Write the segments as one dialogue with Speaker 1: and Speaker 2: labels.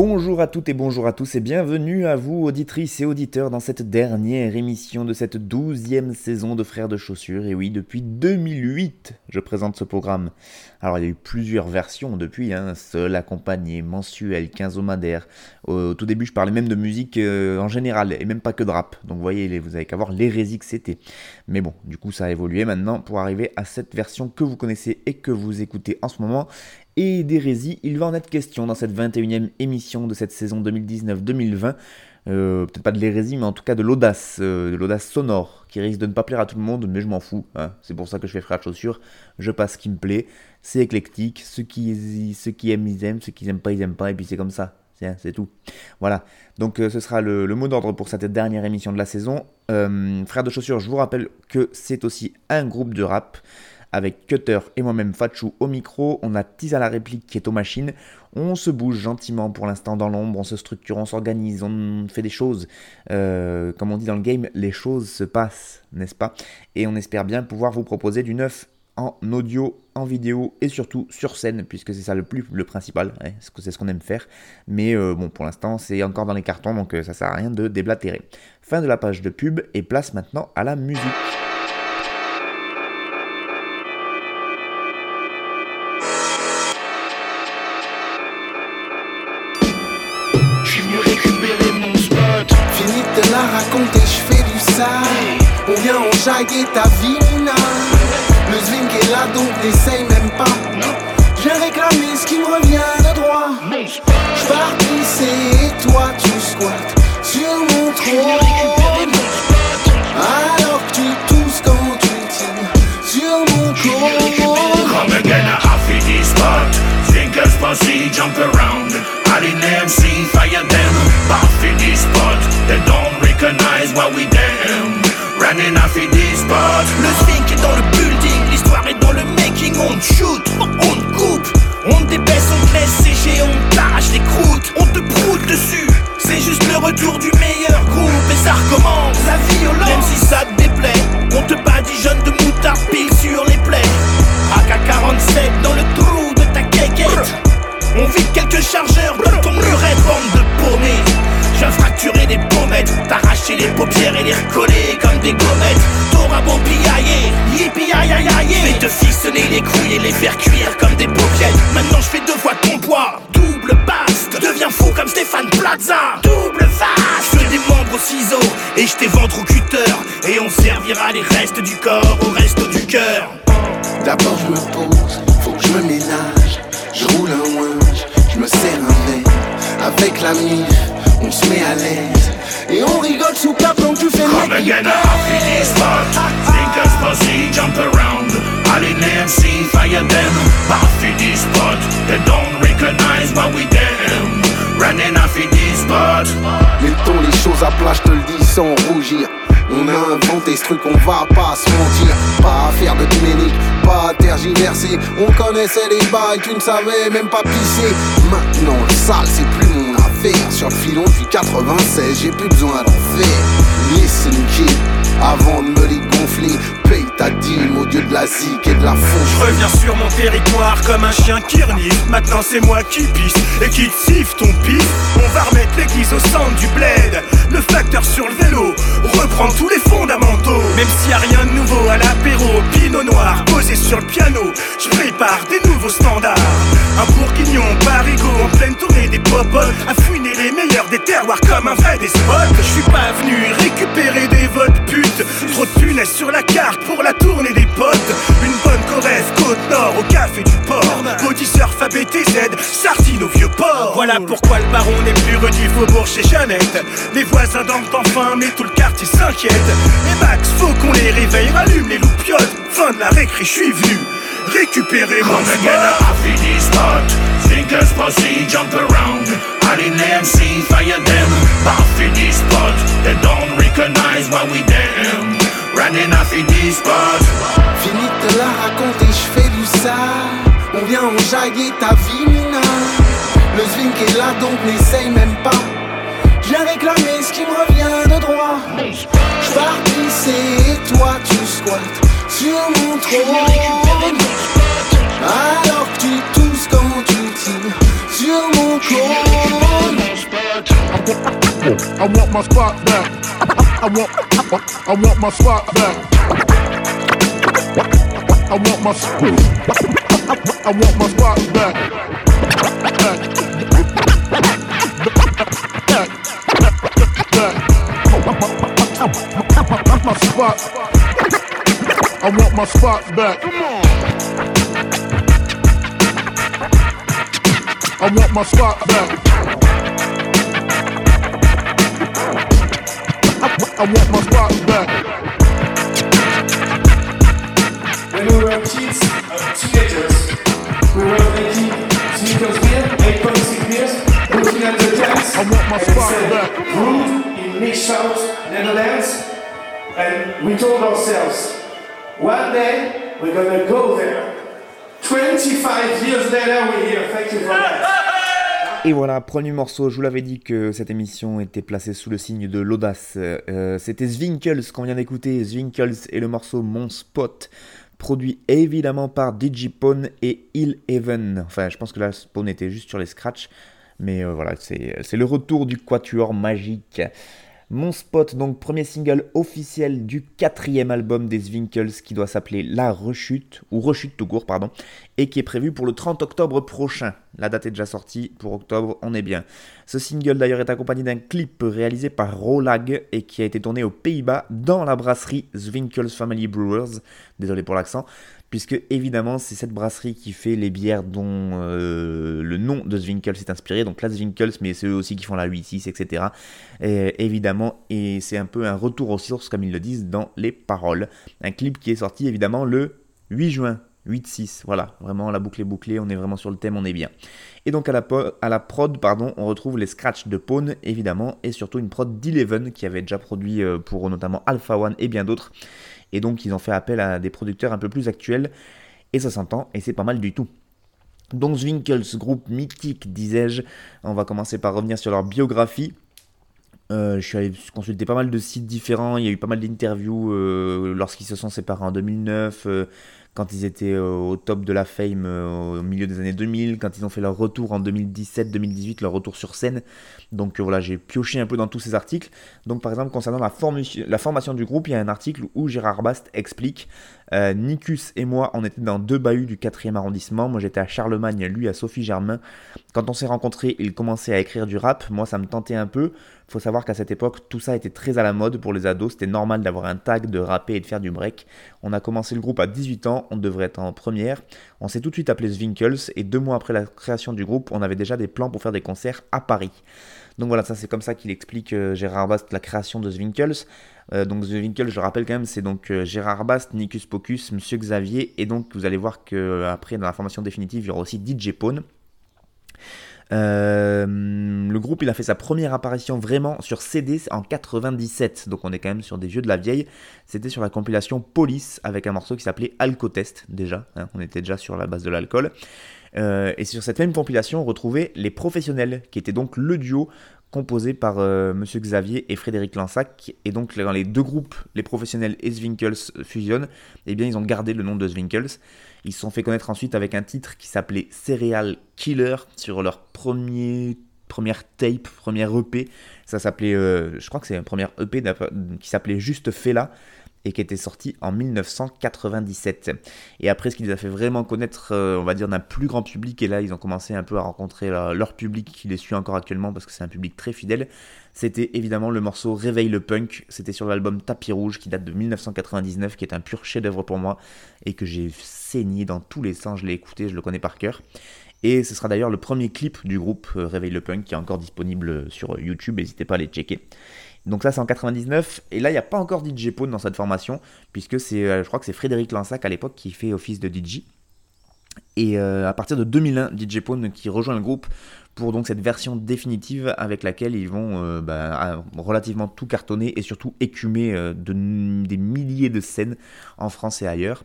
Speaker 1: Bonjour à toutes et bonjour à tous et bienvenue à vous auditrices et auditeurs dans cette dernière émission de cette douzième saison de Frères de Chaussures. Et oui, depuis 2008, je présente ce programme. Alors il y a eu plusieurs versions depuis, hein, seul, accompagné, mensuel, quinzomadaire. Au, tout début je parlais même de musique euh, en général et même pas que de rap. Donc vous voyez, vous avez qu'à voir l'hérésie que c'était. Mais bon, du coup ça a évolué maintenant pour arriver à cette version que vous connaissez et que vous écoutez en ce moment et d'hérésie, il va en être question dans cette 21e émission de cette saison 2019-2020. Euh, peut-être pas de l'hérésie, mais en tout cas de l'audace, euh, de l'audace sonore, qui risque de ne pas plaire à tout le monde, mais je m'en fous. Hein. C'est pour ça que je fais frère de chaussures, je passe ce qui me plaît, c'est éclectique, ceux qui, aiment, ils aiment, ceux qui aiment pas, ils aiment pas, et puis c'est comme ça. C'est tout. Voilà. Donc euh, ce sera le, le mot d'ordre pour cette dernière émission de la saison. frère de chaussures, je vous rappelle que c'est aussi un groupe de rap avec Cutter et moi-même Fatchou au micro, on a à la réplique qui est aux machines, on se bouge gentiment pour l'instant dans l'ombre, on se structure, on s'organise, on fait des choses. Euh, comme on dit dans le game, les choses se passent, n'est-ce pas? Et on espère bien pouvoir vous proposer du neuf en audio, en vidéo et surtout sur scène, puisque c'est ça le plus le principal, hein, c'est ce qu'on aime faire. Mais euh, bon, pour l'instant, c'est encore dans les cartons, donc euh, ça sert à rien de déblatérer. Fin de la page de pub et place maintenant à la musique.
Speaker 2: Enjailler ta vie, Nina. Le swing est là, donc n'essaye même pas. Je réclamer ce qui me revient de droit. Je partissais et toi tu squattes sur mon trône. Alors que tu tousses quand tu tires sur mon cône.
Speaker 3: Come again, I feel this spot. Thinkers pussy jump around. All in MC, fire them. In this spot. They don't recognize what we damn.
Speaker 4: Le swing est dans le building, l'histoire est dans le making. On shoot, on coupe, on débaisse, on te laisse sécher, on t'arrache les croûtes, on te broute dessus. C'est juste le retour du meilleur groupe et ça recommence. La violence, même si ça te déplaît, on te badigeonne de moutarde pile sur les plaies. AK-47 dans le trou de ta quéquette. On vide quelques chargeurs dans ton muret, bande. Des t'arracher les paupières et les recoller comme des gommettes. T'auras beau piailler, yippie aïe aïe aïe. Vais te ficeler les couilles et les faire cuire comme des paupiètes. Maintenant je fais deux fois ton poids, double basse. Deviens fou comme Stéphane Plaza, double vaste. Je fais des membres au ciseau et je t'ai ventre au cutter. Et on servira les restes du corps au reste du cœur.
Speaker 2: D'abord je me pose, faut que je me ménage. Je roule un winch, je me serre un verre. Avec la mif, on se met à l'aise. Et on rigole sous cap quand tu fais
Speaker 3: Come again, I feel this spot. Pussy jump around. All in MC, fire them. Off in this spot. They don't recognize what we. Running off in this spot.
Speaker 2: Mettons les choses à plat, je te le dis sans rougir. On a inventé ce truc, on va pas se mentir. Pas à faire de ménique, pas à tergiverser. On connaissait les bails, tu ne savais même pas pisser. Maintenant, le sale, c'est plus mon affaire. Sur le filon depuis 96, j'ai plus besoin d'en faire. Listen, kid, avant de me les Paye ta dîme au dieu de la zik et de la
Speaker 4: Je reviens sur mon territoire comme un chien qui renifle. Maintenant c'est moi qui pisse et qui siffle ton pif. On va remettre l'église au centre du bled. Le facteur sur le vélo reprend tous les fondamentaux. Même s'il y a rien de nouveau à l'apéro, pinot noir posé sur le piano. Je prépare des nouveaux standards. Un bourguignon parigo en pleine tournée des popotes. À fouiner les meilleurs des terroirs comme un vrai des spots. Je suis pas venu récupérer des votes putes. Trop de punaises sur la carte pour la tournée des potes. Une bonne Corrèze, côte nord au café du port. Body surf BTZ, Sartine au vieux port. Voilà pourquoi le baron n'est plus rue du faubourg chez Jeannette. Les voisins dorment enfin, mais tout le quartier s'inquiète. Et Max, faut qu'on les réveille, rallume les loupiottes. Fin de la récré, je suis venu récupérer mon
Speaker 3: spot. Jump around. MC, fire them. Buffy this spot. They don't recognize what we. Running off this spot.
Speaker 2: Fini de te la raconter, je fais du sale. On vient enjailler ta vie, Mina. Le swing est là, donc n'essaye même pas. J'ai réclamé ce qui me revient de droit. J'pars pisser et toi tu squattes sur mon trône. Alors que tu tousses quand tu tires sur mon cône.
Speaker 5: I want my spot back. I want, I want my spot back. I want my, I want my spot back. Back. Back. My spot. I want my spot back. Come on. I want my spot back. I, want my spot back.
Speaker 6: When we were kids, uh, teenagers, we were making sneakers beer, 8.6 beers, looking at the cans,
Speaker 5: I want my
Speaker 6: and
Speaker 5: spot back.
Speaker 6: brewed in Mixhout, Netherlands, and we told ourselves, one day we're gonna go there. 25 years later, we're here. Thank you for that.
Speaker 1: Et voilà, premier morceau, je vous l'avais dit que cette émission était placée sous le signe de l'audace. Euh, C'était Zwinkels qu'on vient d'écouter, Zwinkels et le morceau Mon Spot, produit évidemment par Digipone et Hill Even. Enfin, je pense que la Spawn était juste sur les scratchs, mais euh, voilà, c'est c'est le retour du quatuor magique. Mon Spot, donc premier single officiel du quatrième album des Zwinkels qui doit s'appeler La Rechute, ou Rechute tout court, pardon, et qui est prévu pour le 30 octobre prochain. La date est déjà sortie, pour octobre, on est bien. Ce single d'ailleurs est accompagné d'un clip réalisé par Rolag et qui a été tourné aux Pays-Bas dans la brasserie Zwinkels Family Brewers, désolé pour l'accent, puisque évidemment c'est cette brasserie qui fait les bières dont euh, le nom de Zwinkels est inspiré, donc la Zwinkels, mais c'est eux aussi qui font la 8-6, etc. Et, évidemment, et c'est un peu un retour aux sources, comme ils le disent dans les paroles. Un clip qui est sorti évidemment le 8 juin. 8-6, voilà, vraiment la boucle est bouclée, on est vraiment sur le thème, on est bien. Et donc à la, à prod, pardon, on retrouve les scratchs de Pawn, évidemment, et surtout une prod d'Eleven qui avait déjà produit euh, pour notamment Alpha One et bien d'autres. Et donc ils ont fait appel à des producteurs un peu plus actuels, et ça s'entend, et c'est pas mal du tout. Donc Zwinkels, groupe mythique, disais-je, on va commencer par revenir sur leur biographie. Euh, je suis allé consulter pas mal de sites différents, il y a eu pas mal d'interviews euh, lorsqu'ils se sont séparés en 2009, euh, quand ils étaient euh, au top de la fame euh, au milieu des années 2000, quand ils ont fait leur retour en 2017-2018, leur retour sur scène. Donc euh, voilà, j'ai pioché un peu dans tous ces articles. Donc par exemple, concernant la, la formation du groupe, il y a un article où Gérard Bast explique euh, et moi, on était dans deux bahuts du 4e arrondissement. Moi j'étais à Charlemagne, lui à Sophie Germain. Quand on s'est rencontrés, il commençait à écrire du rap. Moi ça me tentait un peu. Faut savoir qu'à cette époque, tout ça était très à la mode pour les ados. C'était normal d'avoir un tag, de rapper et de faire du break. On a commencé le groupe à 18 ans, on devrait être en première. On s'est tout de suite appelé Zwinkels et deux mois après la création du groupe, on avait déjà des plans pour faire des concerts à Paris. Donc voilà, ça c'est comme ça qu'il explique euh, Gérard Bast la création de Zwinkels. Euh, donc Zwinkels, je rappelle quand même, c'est donc euh, Gérard Bast, Nicus Pocus, Monsieur Xavier, et donc vous allez voir que après dans la formation définitive, il y aura aussi DJ Pone. Le groupe il a fait sa première apparition vraiment sur CD en 97, donc on est quand même sur des vieux de la vieille. C'était sur la compilation Police avec un morceau qui s'appelait Alcotest déjà, hein, on était déjà sur la base de l'alcool. Euh, et sur cette même compilation, on retrouvait les professionnels, qui étaient donc le duo composé par euh, Monsieur Xavier et Frédéric Lansac. Et donc quand les deux groupes, les professionnels et Zwinkels fusionnent, eh bien ils ont gardé le nom de Zwinkels. Ils se sont fait connaître ensuite avec un titre qui s'appelait Serial Killer sur leur premier première tape, première EP. Ça s'appelait, euh, je crois que c'est un premier EP qui s'appelait juste Fela et qui était sorti en 1997. Et après, ce qui les a fait vraiment connaître, euh, on va dire, d'un plus grand public, et là, ils ont commencé un peu à rencontrer leur, public qui les suit encore actuellement parce que c'est un public très fidèle, c'était évidemment le morceau Réveille le punk. C'était sur l'album Tapis Rouge qui date de 1999, qui est un pur chef-d'œuvre pour moi et que j'ai saigné dans tous les sens. Je l'ai écouté, je le connais par cœur. Et ce sera d'ailleurs le premier clip du groupe Réveil le Punk qui est encore disponible sur YouTube, n'hésitez pas à les checker. Donc ça c'est en 99, et là il n'y a pas encore DJ Pone dans cette formation, puisque c'est, je crois que c'est Frédéric Lansac à l'époque qui fait office de DJ. Et à partir de 2001, DJ Pone qui rejoint le groupe pour donc cette version définitive avec laquelle ils vont euh, bah, relativement tout cartonner et surtout écumer euh, de, des milliers de scènes en France et ailleurs.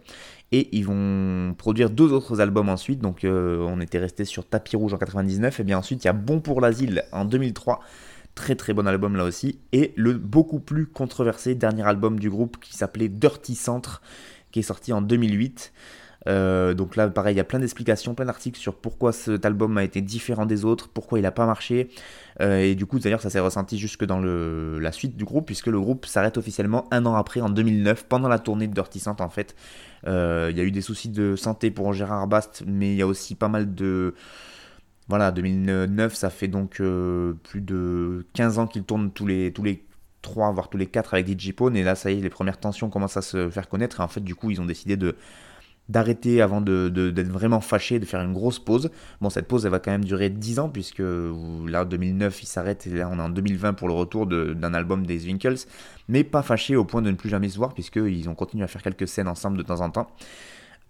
Speaker 1: Et ils vont produire deux autres albums ensuite. Donc euh, on était resté sur Tapis Rouge en 99. Et bien ensuite il y a Bon pour l'asile en 2003. Très très bon album là aussi. Et le beaucoup plus controversé dernier album du groupe qui s'appelait Dirty Centre, qui est sorti en 2008. Euh, donc là, pareil, il y a plein d'explications, plein d'articles sur pourquoi cet album a été différent des autres, pourquoi il n'a pas marché. Euh, et du coup, d'ailleurs, ça s'est ressenti jusque dans la suite du groupe, puisque le groupe s'arrête officiellement un an après, en 2009, pendant la tournée de Dirty en fait. Euh, il y a eu des soucis de santé pour Gérard Bast, mais il y a aussi pas mal de... Voilà, 2009, ça fait donc plus de 15 ans qu'il tourne tous les, tous les 3, voire tous les 4 avec DJ Pone, et là, ça y est, les premières tensions commencent à se faire connaître, et en fait, du coup, ils ont décidé de d'arrêter avant d'être de, vraiment fâché, de faire une grosse pause. Bon, cette pause, elle va quand même durer 10 ans, puisque là, 2009, il s'arrête, et là, on est en 2020 pour le retour d'un album des Winkles, mais pas fâché au point de ne plus jamais se voir, puisqu'ils ont continué à faire quelques scènes ensemble de temps en temps.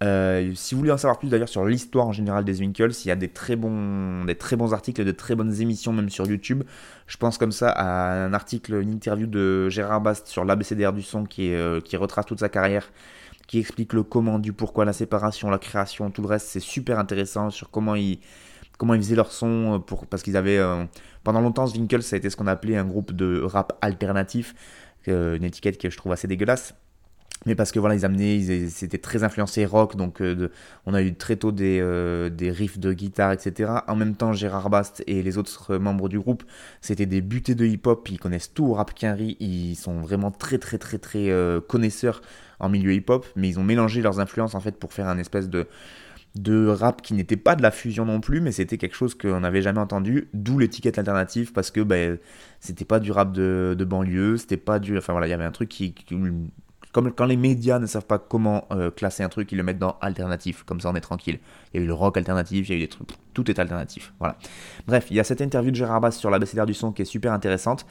Speaker 1: Euh, si vous voulez en savoir plus d'ailleurs sur l'histoire en général des Winkles, il y a des très bons, des très bons articles, de très bonnes émissions même sur YouTube. Je pense comme ça à un article, une interview de Gérard Bast sur l'ABCDR du son qui, euh, qui retrace toute sa carrière qui explique le comment, du pourquoi, la séparation, la création, tout le reste. C'est super intéressant sur comment ils, comment ils faisaient leur son, euh, pour, parce qu'ils avaient... Pendant longtemps, Winkles, ça a été ce qu'on appelait un groupe de rap alternatif, une étiquette que je trouve assez dégueulasse mais parce que voilà ils amenaient c'était très influencé rock donc euh, on a eu très tôt des, euh, des riffs de guitare etc en même temps Gérard Bast et les autres membres du groupe c'était des butés de hip hop ils connaissent tout au rap quinri. Ils sont vraiment très très très très euh, connaisseurs en milieu hip hop mais ils ont mélangé leurs influences en fait pour faire un espèce de de rap qui n'était pas de la fusion non plus, mais c'était quelque chose qu'on n'avait jamais entendu, d'où l'étiquette alternative, parce que ben, c'était pas du rap de, de banlieue, c'était pas du. Enfin voilà, il y avait un truc qui, comme quand les médias ne savent pas comment euh, classer un truc, ils le mettent dans alternatif, comme ça on est tranquille. Il y a eu le rock alternatif, il y a eu des trucs, tout est alternatif. Voilà. Bref, il y a cette interview de Gérard Bass sur l'abécédaire du son qui est super intéressante.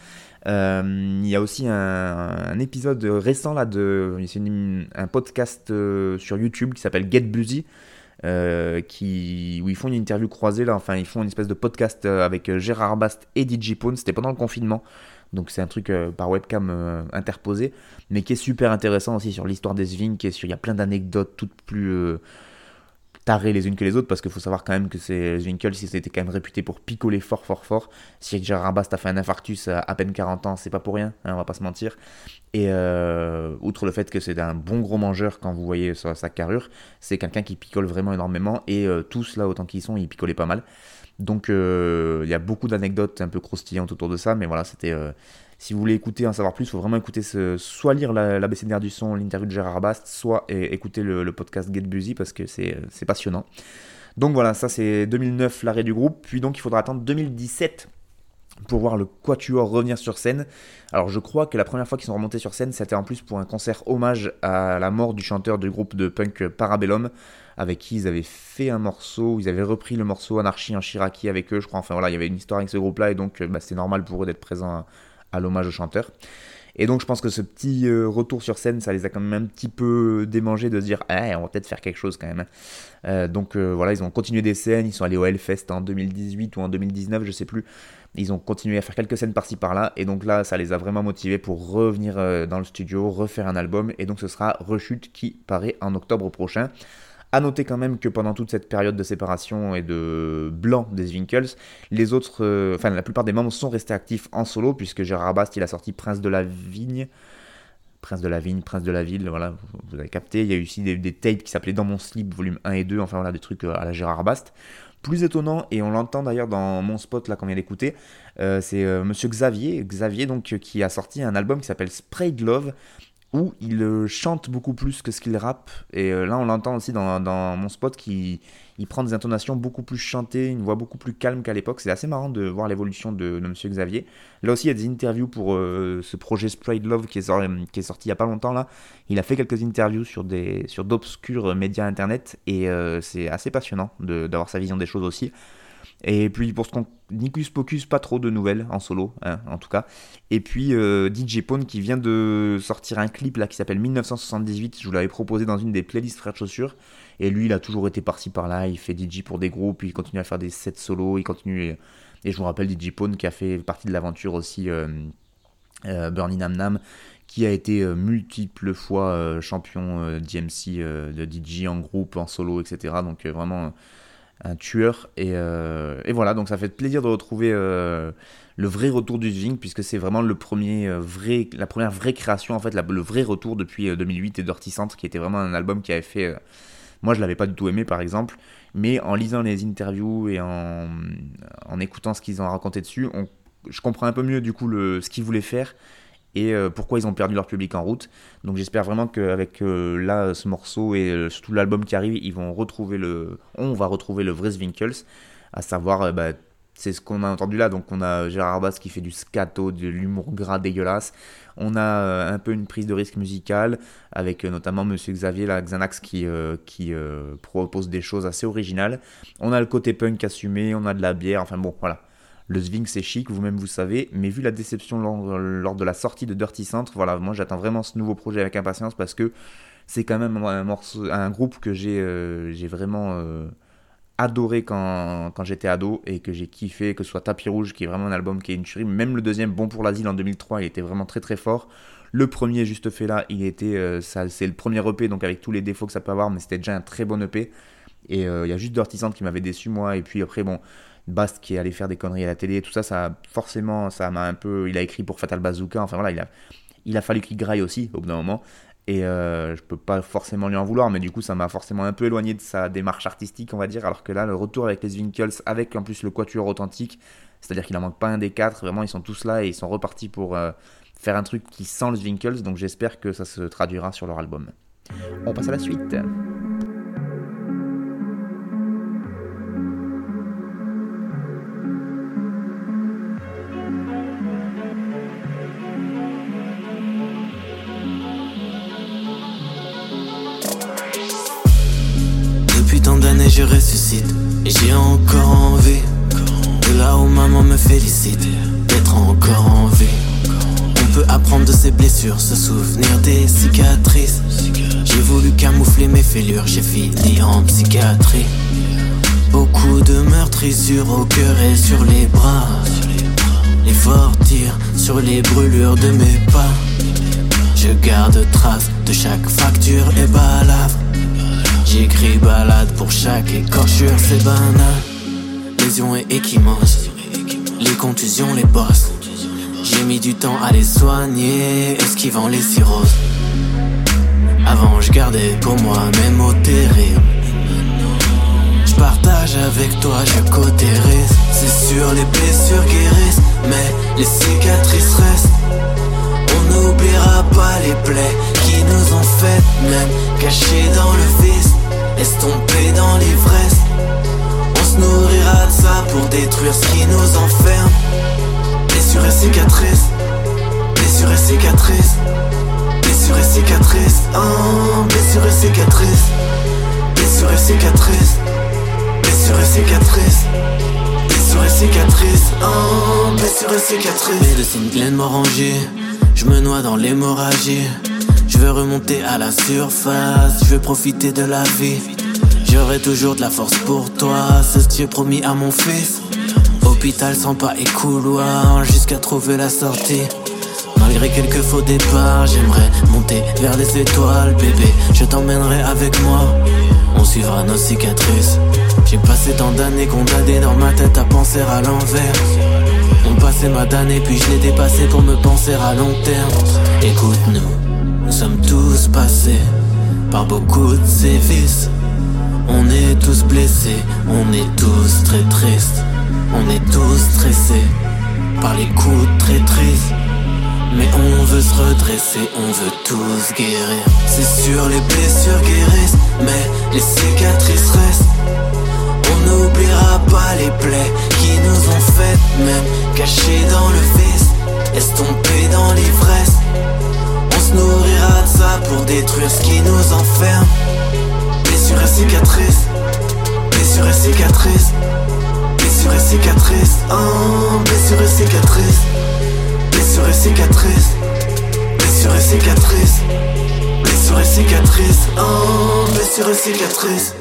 Speaker 1: Euh, il y a aussi un, épisode récent là de, c'est un podcast euh, sur YouTube qui s'appelle Get Busy. qui, où ils font une interview croisée là, enfin ils font une espèce de podcast avec Gérard Bast et DJ Pone, c'était pendant le confinement, donc c'est un truc euh, par webcam euh, interposé, mais qui est super intéressant aussi sur l'histoire des Sving, qui sur, il y a plein d'anecdotes toutes plus euh, tarées les unes que les autres, parce qu'il faut savoir quand même que ces Winkles, ils étaient quand même réputés pour picoler fort fort fort. Si Gérard Bast a fait un infarctus à à peine 40 ans, c'est pas pour rien, hein, on va pas se mentir. Et outre le fait que c'est un bon gros mangeur quand vous voyez sa, sa carrure, c'est quelqu'un qui picole vraiment énormément, et tous là, autant qu'ils sont, ils picolaient pas mal. Donc euh, il y a beaucoup d'anecdotes un peu croustillantes autour de ça, mais voilà, c'était. Euh, si vous voulez écouter, en savoir plus, il faut vraiment écouter soit lire l'ABCDR du son, l'interview de Gérard Bast, soit écouter le, podcast Get Busy parce que c'est passionnant. Donc voilà, ça c'est 2009 l'arrêt du groupe, puis donc il faudra attendre 2017 pour voir le Quatuor revenir sur scène. Alors je crois que la première fois qu'ils sont remontés sur scène, c'était en plus pour un concert hommage à la mort du chanteur du groupe de punk Parabellum, avec qui ils avaient fait un morceau, ils avaient repris le morceau Anarchie en Chiraki avec eux, je crois. Enfin voilà, il y avait une histoire avec ce groupe-là, et donc bah, c'était normal pour eux d'être présents à, l'hommage au chanteur. Et donc je pense que ce petit euh, retour sur scène, ça les a quand même un petit peu démangés de se dire, eh, on va peut-être faire quelque chose quand même. Hein. Euh, donc euh, voilà, ils ont continué des scènes, ils sont allés au Hellfest en 2018 ou en 2019, je sais plus. Ils ont continué à faire quelques scènes par-ci par-là, et donc là, ça les a vraiment motivés pour revenir dans le studio, refaire un album, et donc ce sera Rechute qui paraît en octobre prochain. A noter quand même que pendant toute cette période de séparation et de blanc des Winkles, les autres, euh, la plupart des membres sont restés actifs en solo, puisque Gérard Bast il a sorti Prince de la Vigne, Prince de la Vigne, Prince de la Ville, voilà, vous avez capté. Il y a eu aussi des, tapes qui s'appelaient Dans mon slip, volume 1 et 2, enfin voilà, des trucs euh, à la Gérard Bast. Plus étonnant, et on l'entend d'ailleurs dans mon spot là qu'on vient d'écouter, euh, c'est Monsieur Xavier, Xavier donc qui a sorti un album qui s'appelle Spray Love, où il euh, chante beaucoup plus que ce qu'il rappe. Et euh, là, on l'entend aussi dans, mon spot qui il prend des intonations beaucoup plus chantées, une voix beaucoup plus calme qu'à l'époque. C'est assez marrant de voir l'évolution de, de Monsieur Xavier. Là aussi, il y a des interviews pour euh, ce projet Sprayed Love qui est, sorti, qui est sorti il y a pas longtemps. là. Il a fait quelques interviews sur des sur d'obscurs médias internet et c'est assez passionnant d'avoir sa vision des choses aussi. Et puis pour ce qu'on. Nicus Pocus, pas trop de nouvelles en solo, hein, en tout cas. Et puis euh, DJ Pone qui vient de sortir un clip là qui s'appelle 1978. Je vous l'avais proposé dans une des playlists Frères de Chaussures. Et lui, il a toujours été par-ci par-là. Il fait DJ pour des groupes, il continue à faire des sets solo, il continue. Et, je vous rappelle DJ Pone qui a fait partie de l'aventure aussi. Euh, euh, Bernie Nam Nam, qui a été multiples fois champion DMC de DJ en groupe, en solo, etc. Donc vraiment un tueur. Euh, et, voilà, donc ça fait plaisir de retrouver euh, le vrai retour du Zwing, puisque c'est vraiment le premier euh, vrai, la première vraie création, en fait, le vrai retour depuis 2008 et Dirty Centre, qui était vraiment un album qui avait fait. moi, je l'avais pas du tout aimé, par exemple, mais en lisant les interviews et en, en écoutant ce qu'ils ont raconté dessus, on, je comprends un peu mieux du coup le, ce qu'ils voulaient faire et euh, pourquoi ils ont perdu leur public en route. Donc j'espère vraiment qu'avec euh, là ce morceau et euh, surtout l'album qui arrive, ils vont retrouver le, on va retrouver le vrai Zwinkels, à savoir bah, c'est ce qu'on a entendu là. Donc on a Gérard Bass qui fait du scato, de l'humour gras dégueulasse. On a un peu une prise de risque musicale avec notamment Monsieur Xavier la Xanax qui propose des choses assez originales. On a le côté punk assumé, on a de la bière. Enfin bon, voilà. Le Zwing c'est chic, vous-même vous savez, mais vu la déception lors, de la sortie de Dirty Centre, voilà, moi j'attends vraiment ce nouveau projet avec impatience parce que c'est quand même un, morceau, un groupe que j'ai euh, vraiment euh, adoré quand, j'étais ado et que j'ai kiffé, que ce soit Tapis Rouge qui est vraiment un album qui est une tuerie, même le deuxième Bon pour l'asile en 2003 il était vraiment très très fort. Le premier juste fait là, il était, euh, c'est le premier EP donc avec tous les défauts que ça peut avoir, mais c'était déjà un très bon EP. Et il y a juste Dirty Centre qui m'avait déçu moi et puis après bon Bast qui allait faire des conneries à la télé, tout ça, ça forcément, ça m'a un peu. Il a écrit pour Fatal Bazooka, enfin voilà, il a, il a fallu qu'il graille aussi au bout d'un moment. Et euh, je peux pas forcément lui en vouloir, mais du coup, ça m'a forcément un peu éloigné de sa démarche artistique, on va dire. Alors que là, le retour avec les Winkles, avec en plus le quatuor authentique, c'est-à-dire qu'il en manque pas un des quatre, vraiment, ils sont tous là et ils sont repartis pour euh, faire un truc qui sent les Winkles, donc j'espère que ça se traduira sur leur album. On passe à la suite.
Speaker 7: Et j'ai encore envie De là où maman me félicite D'être encore en vie. On peut apprendre de ses blessures Se souvenir des cicatrices. J'ai voulu camoufler mes fêlures J'ai fini en psychiatrie. Beaucoup de meurtrissures au cœur et sur les bras. Les forts tirs sur les brûlures de mes pas. Je garde trace de chaque facture et balade J'écris balade pour chaque écorchure, c'est banal. Lésions et échymoses, les contusions, les bosses. J'ai mis du temps à les soigner, esquivant les cirrhoses. Avant, je gardais pour moi mes mots terribles. Je partage avec toi, je cotérise. C'est sûr, les blessures guérissent, mais les cicatrices restent. On n'oubliera pas les plaies qui nous ont fait, même cachées dans le vice estompé dans l'ivresse. On se nourrira de ça pour détruire ce qui nous enferme. Blessure et cicatrices, blessure et cicatrices, blessure et cicatrices, oh, blessure et cicatrices, blessure et cicatrices, blessure et cicatrices. Blessure et cicatrices, oh, blessure et cicatrices. Médecine pleine m'oranger, je me noie dans l'hémorragie. Je veux remonter à la surface, je veux profiter de la vie. J'aurai toujours de la force pour toi, c'est ce que j'ai promis à mon fils. Hôpital sans pas et couloir, jusqu'à trouver la sortie. Malgré quelques faux départs, j'aimerais monter vers les étoiles, bébé. Je t'emmènerai avec moi, on suivra nos cicatrices. J'ai passé tant d'années condamnées dans ma tête à penser à l'envers. On passait ma damnée, puis je l'ai dépassé pour me penser à long terme. Écoute-nous. Nous sommes tous passés par beaucoup de sévices. On est tous blessés, on est tous très tristes. On est tous stressés par les coups de traîtrise. Mais on veut se redresser, on veut tous guérir. C'est sûr, les blessures guérissent, mais les cicatrices restent. On n'oubliera pas les plaies qui nous ont faites, même cachées dans le vice, estompées dans l'ivresse. Détruire ce qui nous enferme. Blessures et cicatrices, blessures et cicatrices, blessures et cicatrices, oh, blessures et cicatrices. Blessures et cicatrices, blessures et cicatrices, blessures et cicatrices, oh, blessures et cicatrices.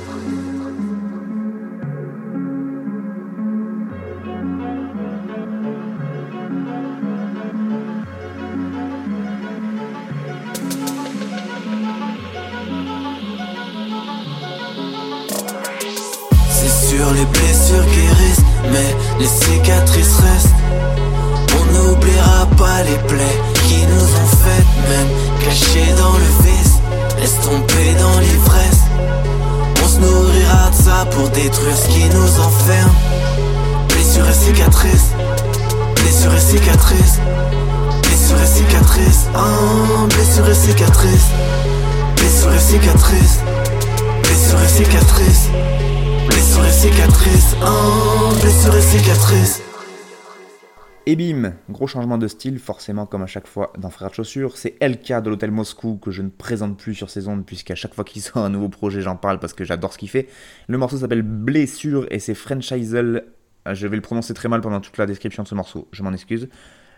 Speaker 7: Et
Speaker 1: bim, gros changement de style, forcément comme à chaque fois dans Frères de Chaussures. C'est LK de l'Hôtel Moscou que je ne présente plus sur ces ondes, puisqu'à chaque fois qu'il sort un nouveau projet, j'en parle parce que j'adore ce qu'il fait. Le morceau s'appelle Blessure et c'est Frenchizel. Euh, Je vais le prononcer très mal pendant toute la description de ce morceau, je m'en excuse.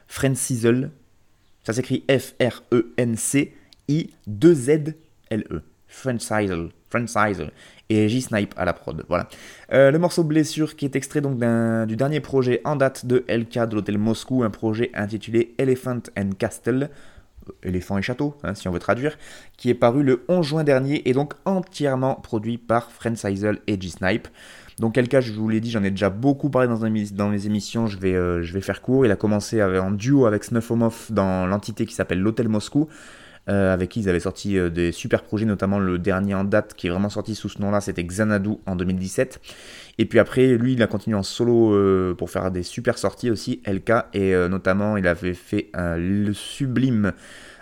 Speaker 1: Frenchizel. Ça s'écrit F-R-E-N-C-I-2-Z-L-E. Frenchizel. Frenchizel. Et J-Snipe à la prod, voilà. Euh, le morceau Blessure qui est extrait donc du dernier projet en date de LK de l'hôtel Moscou, un projet intitulé Elephant and Castle, euh, éléphant et château, hein, si on veut traduire, qui est paru le 11 juin dernier et donc entièrement produit par Frenchizel et J-Snipe. Donc LK, je vous l'ai dit, j'en ai déjà beaucoup parlé dans, les émissions, je vais, euh, je vais faire court. Il a commencé avec- en duo avec Snuffomov dans l'entité qui s'appelle l'Hôtel Moscou, euh, avec qui ils avaient sorti euh, des super projets, notamment le dernier en date qui est vraiment sorti sous ce nom-là, c'était Xanadu en 2017. Et puis après, lui, il a continué en solo euh, pour faire des super sorties aussi, LK, et notamment il avait fait le sublime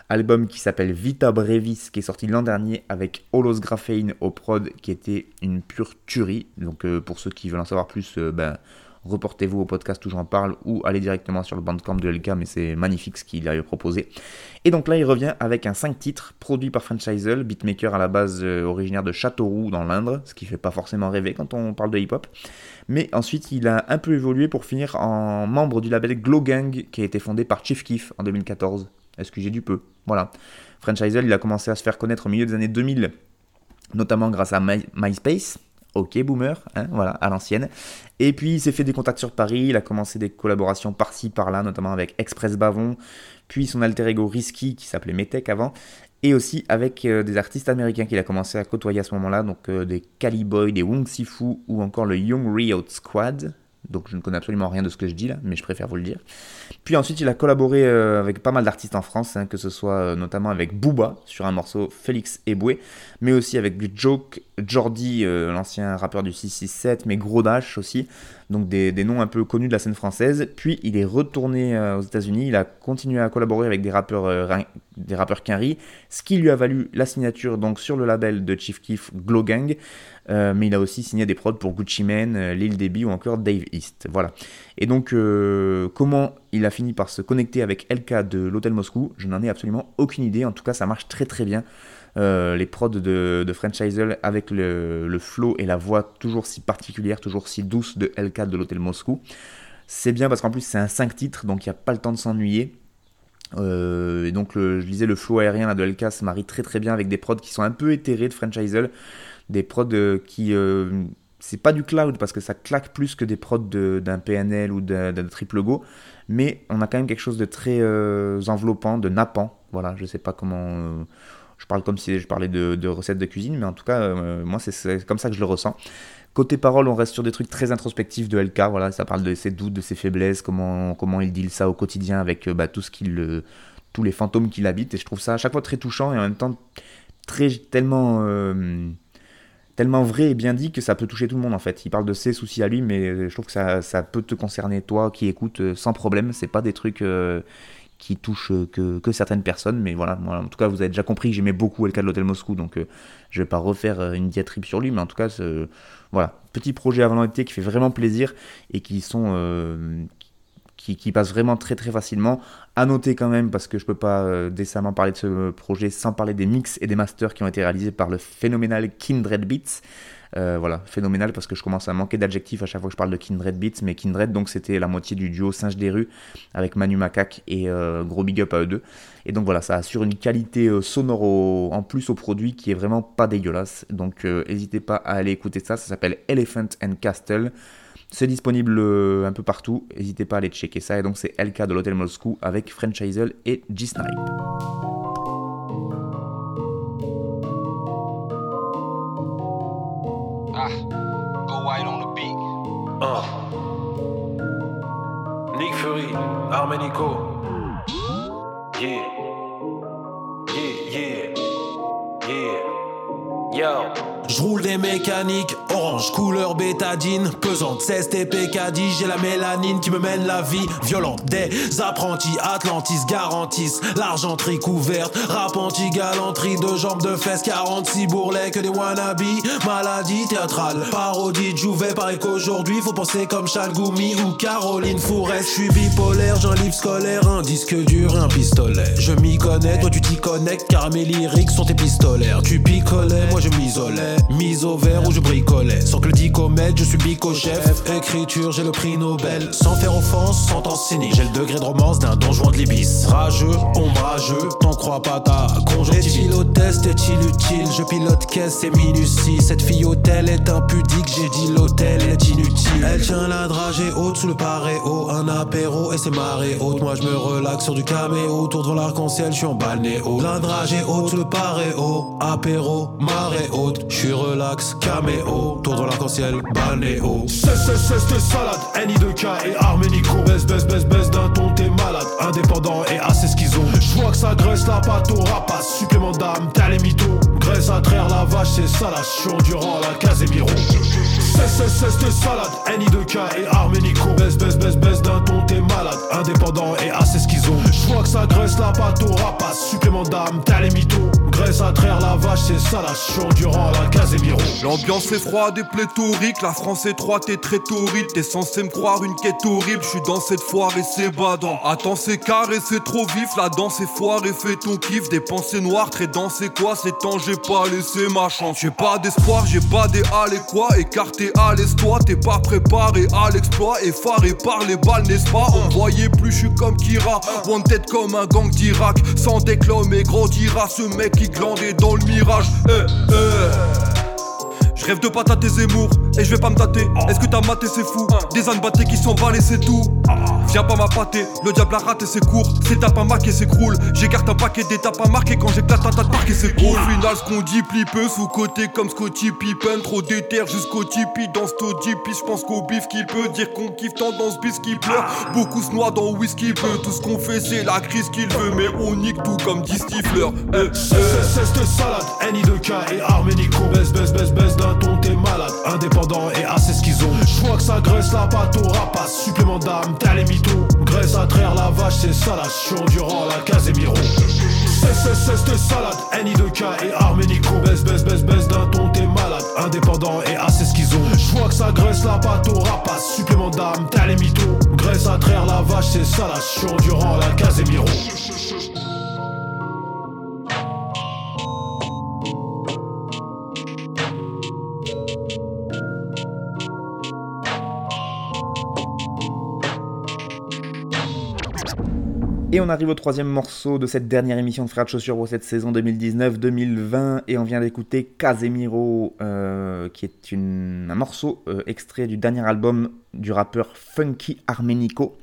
Speaker 1: album qui s'appelle Vita Brevis, qui est sorti l'an dernier avec Holos Graphane au prod, qui était une pure tuerie. Donc pour ceux qui veulent en savoir plus, ben, reportez-vous au podcast où j'en parle ou allez directement sur le bandcamp de LK, mais c'est magnifique ce qu'il a proposé. Et donc là, il revient avec un 5 titres produit par Franchizel, beatmaker à la base euh, originaire de Châteauroux dans l'Indre, ce qui fait pas forcément rêver quand on parle de hip-hop. Mais ensuite, il a un peu évolué pour finir en membre du label Glow Gang, qui a été fondé par Chief Keef en 2014. Excusez du peu. Voilà. Franchizel, il a commencé à se faire connaître au milieu des années 2000, notamment grâce à My- MySpace. Ok, boomer, hein, voilà, à l'ancienne. Et puis il s'est fait des contacts sur Paris, il a commencé des collaborations par-ci, par-là, notamment avec Express Bavon, puis son alter ego Risky, qui s'appelait Metek avant, et aussi avec euh, des artistes américains qu'il a commencé à côtoyer à ce moment-là, donc euh, des Caliboy, des Wong Sifu, ou encore le Young Riot Squad. Donc je ne connais absolument rien de ce que je dis là, mais je préfère vous le dire. Puis ensuite, il a collaboré euh, avec pas mal d'artistes en France, hein, que ce soit euh, notamment avec Booba sur un morceau Félix Eboué, mais aussi avec Joke, Jordi, euh, l'ancien rappeur du 667, mais Gros Dash aussi, donc des, noms un peu connus de la scène française. Puis il est retourné euh, aux États-Unis, il a continué à collaborer avec des rappeurs, euh, des rappeurs ce qui lui a valu la signature donc sur le label de Chief Keef Glow Gang. Euh, mais il a aussi signé des prods pour Gucci Mane, euh, Lil Debbie ou encore Dave East. Voilà. Et donc, comment il a fini par se connecter avec LK de l'Hôtel Moscou Je n'en ai absolument aucune idée. En tout cas, ça marche très très bien. Euh, les prods de, de avec le, flow et la voix toujours si particulière, toujours si douce de LK de l'Hôtel Moscou. C'est bien parce qu'en plus, c'est un 5 titres, donc il n'y a pas le temps de s'ennuyer. Euh, et donc, je disais, le flow aérien de LK se marie très très bien avec des prods qui sont un peu éthérés de Franchizel. Des prods euh, qui. c'est pas du cloud parce que ça claque plus que des prods d'un PNL ou d'un triple go. Mais on a quand même quelque chose de très enveloppant, de nappant. Voilà, je sais pas comment. Je parle comme si je parlais de, recettes de cuisine, mais en tout cas, euh, moi, c'est- comme ça que je le ressens. Côté parole, on reste sur des trucs très introspectifs de LK. Voilà, ça parle de ses doutes, de ses faiblesses, comment, comment il deal ça au quotidien avec euh, bah, tout ce qu'il, euh, tous les fantômes qu'il habite. Et je trouve ça à chaque fois très touchant et en même temps très tellement tellement vrai et bien dit que ça peut toucher tout le monde en fait. Il parle de ses soucis à lui, mais je trouve que ça, peut te concerner toi qui écoutes sans problème. C'est pas des trucs
Speaker 8: qui touche que, que, certaines personnes. Mais voilà, moi, en tout cas, vous avez déjà compris que j'aimais beaucoup cas de l'Hôtel Moscou, donc je vais pas refaire une diatribe sur lui, mais en tout cas, voilà, petit projet avant l'été qui fait vraiment plaisir et qui sont qui, qui, passe vraiment très très facilement. À noter quand même, parce que je peux pas euh, décemment parler de ce projet sans parler des mix et des masters qui ont été réalisés par le phénoménal Kindred Beats. Euh, voilà, phénoménal parce que je commence à manquer d'adjectifs à chaque fois que je parle de Kindred Beats, mais Kindred, donc c'était la moitié du duo Singe des rues avec Manu Macaque et euh, gros big up à eux deux. Et donc voilà, ça assure une qualité sonore en plus au produit qui est vraiment pas dégueulasse. Donc n'hésitez pas à aller écouter ça, ça s'appelle Elephant and Castle. C'est disponible euh, un peu partout, n'hésitez pas à aller checker ça. Et donc c'est LK de l'Hôtel Moscou avec French Hazel et G-Snipe. Nick Fury, Armenico. Yeah. Yeah, yeah. Yeah. Yo. Je roule des mécaniques, orange, couleur bétadine, pesante, 16 TP caddie, j'ai la mélanine qui me mène la vie violente. Des apprentis Atlantis garantissent l'argenterie couverte, rap galanterie de jambes de fesses, 46 bourrelets que des wannabes, maladie théâtrale, parodie de Jouvet, paraît qu'aujourd'hui faut penser comme Chalgoumi ou Caroline Fourès. Je suis bipolaire, j'ai un livre scolaire, un disque dur, un pistolet. Je m'y connais, toi tu t'y connectes, car mes lyriques sont épistolaires. Tu picolais, moi je m'isolais mise au vert où je bricolais. Sans que le dicomètre, je suis bico-chef. Écriture, j'ai le prix Nobel. Sans faire offense, sans temps cynique. J'ai le degré de romance d'un donjon de l'Ibis. Rageux, ombrageux, t'en crois pas ta conjonctivite. test est-il utile? Je pilote caisse et minutie. Cette fille hôtel est impudique, j'ai dit l'hôtel est inutile. Elle tient la dragée haute sous le paréo. Un apéro et c'est marée haute. Moi je me relaxe sur du caméo. Tour devant l'arc-en-ciel, je suis en balnéo. La dragée haute sous le paréo. Apéro, marée haute. Relax, caméo, tour dans l'arc-en-ciel, balnéo. Cesse, cesse, cesse de salade, NI2K et Arménico. Baisse, baisse, baisse, baisse d'un ton, t'es malade, indépendant et assez schizo. J'vois que ça graisse la pâte au rapace, supplément d'âme, t'as les mythos. Graisse à traire la vache, c'est ça la chion durant la Casemiro. Cesse, cesse, cesse de salade, NI2K et Arménico. Baisse, baisse, baisse, baisse d'un ton, t'es indépendant et assez schizo. J'vois que ça graisse la pâte au rapace, supplément d'âme, t'as les mythos. Graisse à traire la vache, c'est ça la durant la L'ambiance est froide et pléthorique, la France étroite et très torride. T'es censé me croire une quête horrible, je suis dans cette foire et c'est badant. Attends, c'est carré, c'est trop vif, la danse est foire et fais ton kiff. Des pensées noires, très denses, c'est quoi C'est temps, j'ai pas laissé ma chance. J'ai pas d'espoir, j'ai pas des halles quoi Écarté à l'estoir, t'es pas préparé à l'exploit. Effaré par les balles, n'est-ce pas On voyait plus, je suis comme Kira, tête comme un gang d'Irak. Sans déclame et grandira ce mec qui glandait dans le mirage. Eh, eh. Je rêve de pas tâter Zemmour et je vais pas me tâter. Est-ce que t'as maté, c'est fou? Des battés qui sont balés, c'est tout. Viens pas m'appâter, le diable a raté ses cours. C'est tape un et s'écroule. J'écarte un paquet d'étapes à marquer quand j'éclate un tas de et c'est cool. Au final, ce qu'on dit peu sous côté comme Scotty Pippen. Trop déter jusqu'au tipi dans ce Je pense qu'au bif qui peut dire qu'on kiffe tendance bis qui pleure. Beaucoup se noient dans whisky peu. Tout ce qu'on fait, c'est la crise qu'il veut. Mais on nique tout comme dit Stifler. Eh, eh. Cesse de salade, NI2K et Arménico. Baisse, baisse, baisse, baisse t'es malade. Indépendant et assez ont Je vois que ça graisse la pâte au rapace. Supplément d'âme, t'as les mythos. Graisse à traire la vache, c'est ça la chion durant la Casemiro. Cesse, cesse de salade, NI2K et Arménico. Baisse, baisse, baisse, baisse d'un ton, t'es malade. Indépendant et assez ont Je vois que ça graisse la pâte au rapace. Supplément d'âme, t'as les mythos. Graisse à traire la vache, c'est ça la chion durant la Casemiro. Et on arrive au troisième morceau de cette dernière émission de Frères de Chaussures pour cette saison 2019-2020 et on vient d'écouter Casemiro euh, qui est un morceau euh, extrait du dernier album du rappeur Funky Armenico,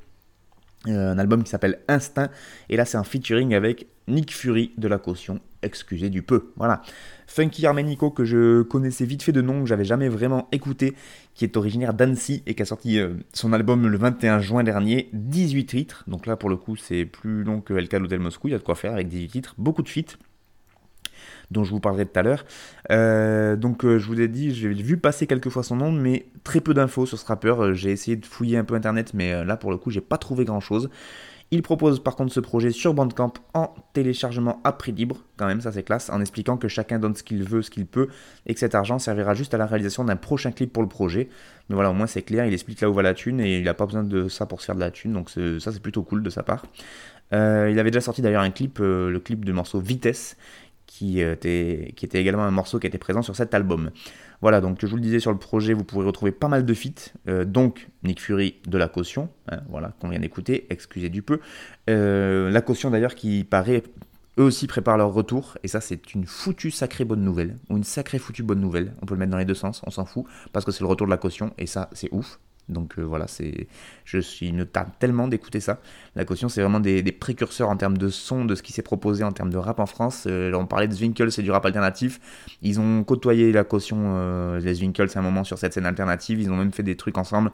Speaker 8: euh, un album qui s'appelle Instinct. Et là c'est un featuring avec Nick Fury de la caution, excusez du peu, voilà. Funky Armenico que je connaissais vite fait de nom, que j'avais jamais vraiment écouté, qui est originaire d'Annecy et qui a sorti euh, son album le 21 juin dernier, 18 titres, donc là pour le coup c'est plus long que LK Hotel Moscou, il y a de quoi faire avec 18 titres, beaucoup de feats dont je vous parlerai tout à l'heure. Euh, donc euh, je vous ai dit, j'ai vu passer quelques fois son nom, mais très peu d'infos sur ce rappeur. J'ai essayé de fouiller un peu internet, mais là pour le coup j'ai pas trouvé grand chose.
Speaker 1: Il propose par contre ce projet sur Bandcamp en téléchargement à prix libre, quand même, ça c'est classe, en expliquant que chacun donne ce qu'il veut, ce qu'il peut, et que cet argent servira juste à la réalisation d'un prochain clip pour le projet. Mais voilà, au moins c'est clair, il explique là où va la thune, et il n'a pas besoin de ça pour se faire de la thune, donc ça c'est plutôt cool de sa part. Euh, il avait déjà sorti d'ailleurs un clip, euh, le clip du morceau Vitesse, qui euh, était, qui était également un morceau qui était présent sur cet album. Voilà, donc je vous le disais sur le projet, vous pourrez retrouver pas mal de feats, donc Nick Fury de la caution, hein, voilà, qu'on vient d'écouter, excusez du peu. la caution d'ailleurs qui paraît, eux aussi préparent leur retour, et ça c'est une foutue sacrée bonne nouvelle, ou une sacrée foutue bonne nouvelle, on peut le mettre dans les deux sens, on s'en fout, parce que c'est le retour de la caution, et ça c'est ouf, donc euh, voilà, c'est, je suis me tarde tellement d'écouter ça. La caution, c'est vraiment des, précurseurs en termes de son, de ce qui s'est proposé en termes de rap en France. Euh, on parlait de Zwinkels, c'est du rap alternatif. Ils ont côtoyé la caution, euh, les Zwinkels, à un moment sur cette scène alternative. Ils ont même fait des trucs ensemble.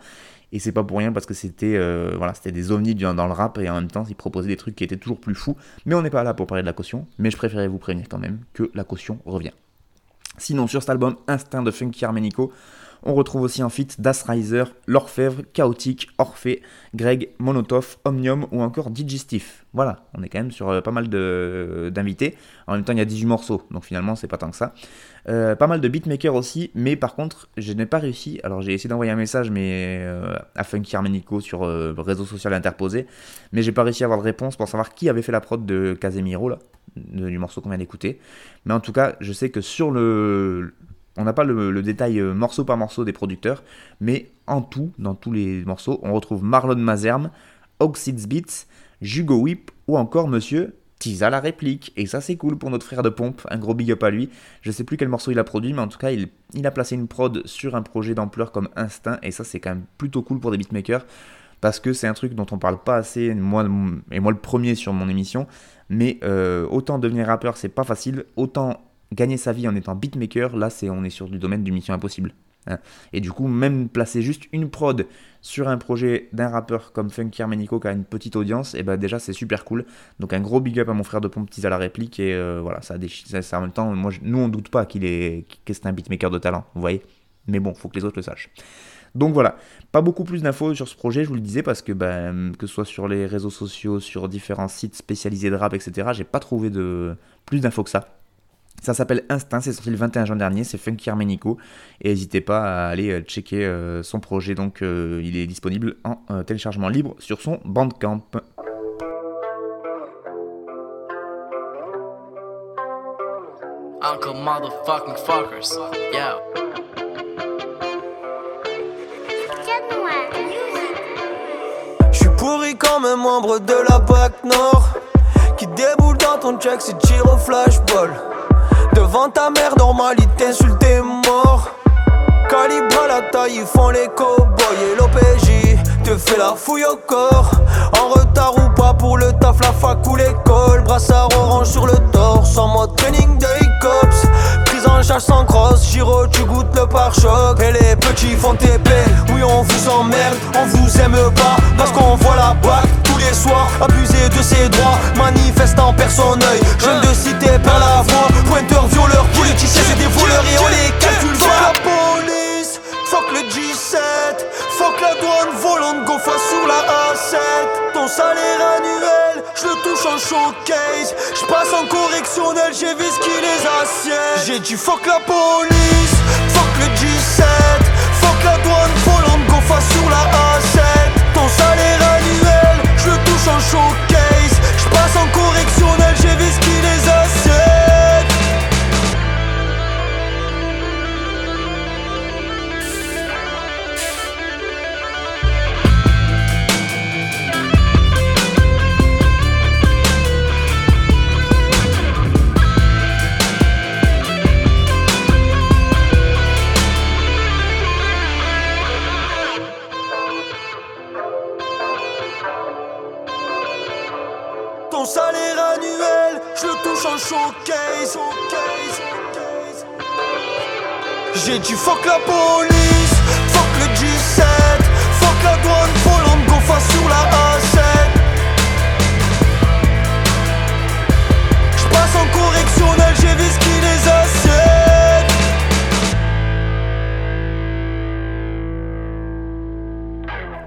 Speaker 1: Et c'est pas pour rien parce que c'était voilà, des ovnis dans le rap et en même temps ils proposaient des trucs qui étaient toujours plus fous. Mais on n'est pas là pour parler de la caution. Mais je préférais vous prévenir quand même que la caution revient. Sinon, sur cet album Instinct de Funky Armenico, on retrouve aussi en feat Das Riser, L'Orfèvre, Chaotique, Orphée, Greg, Monotov, Omnium ou encore Digestif. Voilà, on est quand même sur euh, pas mal d'invités. En même temps, il y a 18 morceaux, donc finalement, c'est pas tant que ça. Euh, pas mal de beatmakers aussi, mais par contre, je n'ai pas réussi. Alors, j'ai essayé d'envoyer un message mais euh, à Funky Armenico sur réseau social interposé, mais j'ai pas réussi à avoir de réponse pour savoir qui avait fait la prod de Casemiro, là, du morceau qu'on vient d'écouter. Mais en tout cas, je sais que sur le, on n'a pas le, détail euh, morceau par morceau des producteurs, mais en tout, dans tous les morceaux, on retrouve Marlon Mazerm, Oxids Beats, Jugo Whip ou encore Monsieur Tisa la réplique. Et ça, c'est cool pour notre frère de pompe. Un gros big up à lui. Je sais plus quel morceau il a produit, mais en tout cas, il, a placé une prod sur un projet d'ampleur comme Instinct. Et ça, c'est quand même plutôt cool pour des beatmakers. Parce que c'est un truc dont on parle pas assez, moi, et moi le premier sur mon émission. Mais euh, autant devenir rappeur, c'est pas facile. Autant gagner sa vie en étant beatmaker, là c'est on est sur du domaine du mission impossible. Hein. Et du coup, même placer juste une prod sur un projet d'un rappeur comme Funky Armenico qui a une petite audience, et eh ben déjà c'est super cool. Donc un gros big up à mon frère de pompe à la réplique et euh, voilà, ça, ça, ça, en même temps, moi, nous on doute pas qu'il est, que c'est un beatmaker de talent, vous voyez. Mais bon, faut que les autres le sachent. Donc voilà, pas beaucoup plus d'infos sur ce projet, je vous le disais, parce que ben, que ce soit sur les réseaux sociaux, sur différents sites spécialisés de rap, etc., j'ai pas trouvé de plus d'infos que ça. Ça s'appelle Instinct, c'est sorti le 21 juin dernier, c'est Funky Armenico. Et n'hésitez pas à aller euh, checker euh, son projet, donc euh, il est disponible en téléchargement libre sur son Bandcamp. Uncle motherfucking fuckers, yeah.
Speaker 9: J'suis pourri comme un membre de la BAC Nord Qui déboule dans ton check, c'est tir au flashball Devant ta mère, normalité, insulté mort. Calibre la taille, ils font les cowboys et l'OPJ te fait la fouille au corps. En retard ou pas pour le taf, la fac ou l'école. Brassard orange sur le torse, en mode training day cops. En charge sans crosse, Giro, tu goûtes le pare-choc. Et les petits font TP, oui, on vous emmerde, on vous aime pas. Parce qu'on voit la bague tous les soirs, abuser de ses droits, manifestant personne œil. Jeune de cité, par la voix, pointeur, violeur, politicien, c'est des voleurs et on les calcule Fuck la police, fuck le G7, fuck la douane volante, go face sous la A7. Ton salaire annuel, je le touche en showcase. Je passe en correctionnel, j'ai vu ce qui les assiette. J'ai dit fuck la police, fuck le G7, fuck la douane volante, go face sous la J'ai dit fuck la police, fuck le G7, fuck la douane volante, go face sur la A7.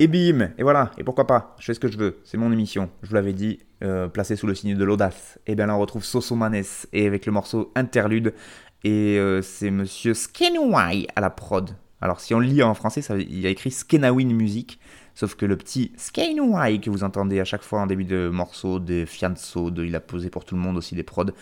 Speaker 1: Et bim, et voilà, et pourquoi pas, je fais ce que je veux, c'est mon émission, je vous l'avais dit, euh, placé sous le signe de l'audace. Et bien là on retrouve Sosomanes, et avec le morceau Interlude, et euh, c'est monsieur Skenway à la prod. Alors si on le lit en français, ça, il y a écrit Skenawin Music, sauf que le petit Skenway que vous entendez à chaque fois en début de morceau, des fianso, de, il a posé pour tout le monde aussi des prods,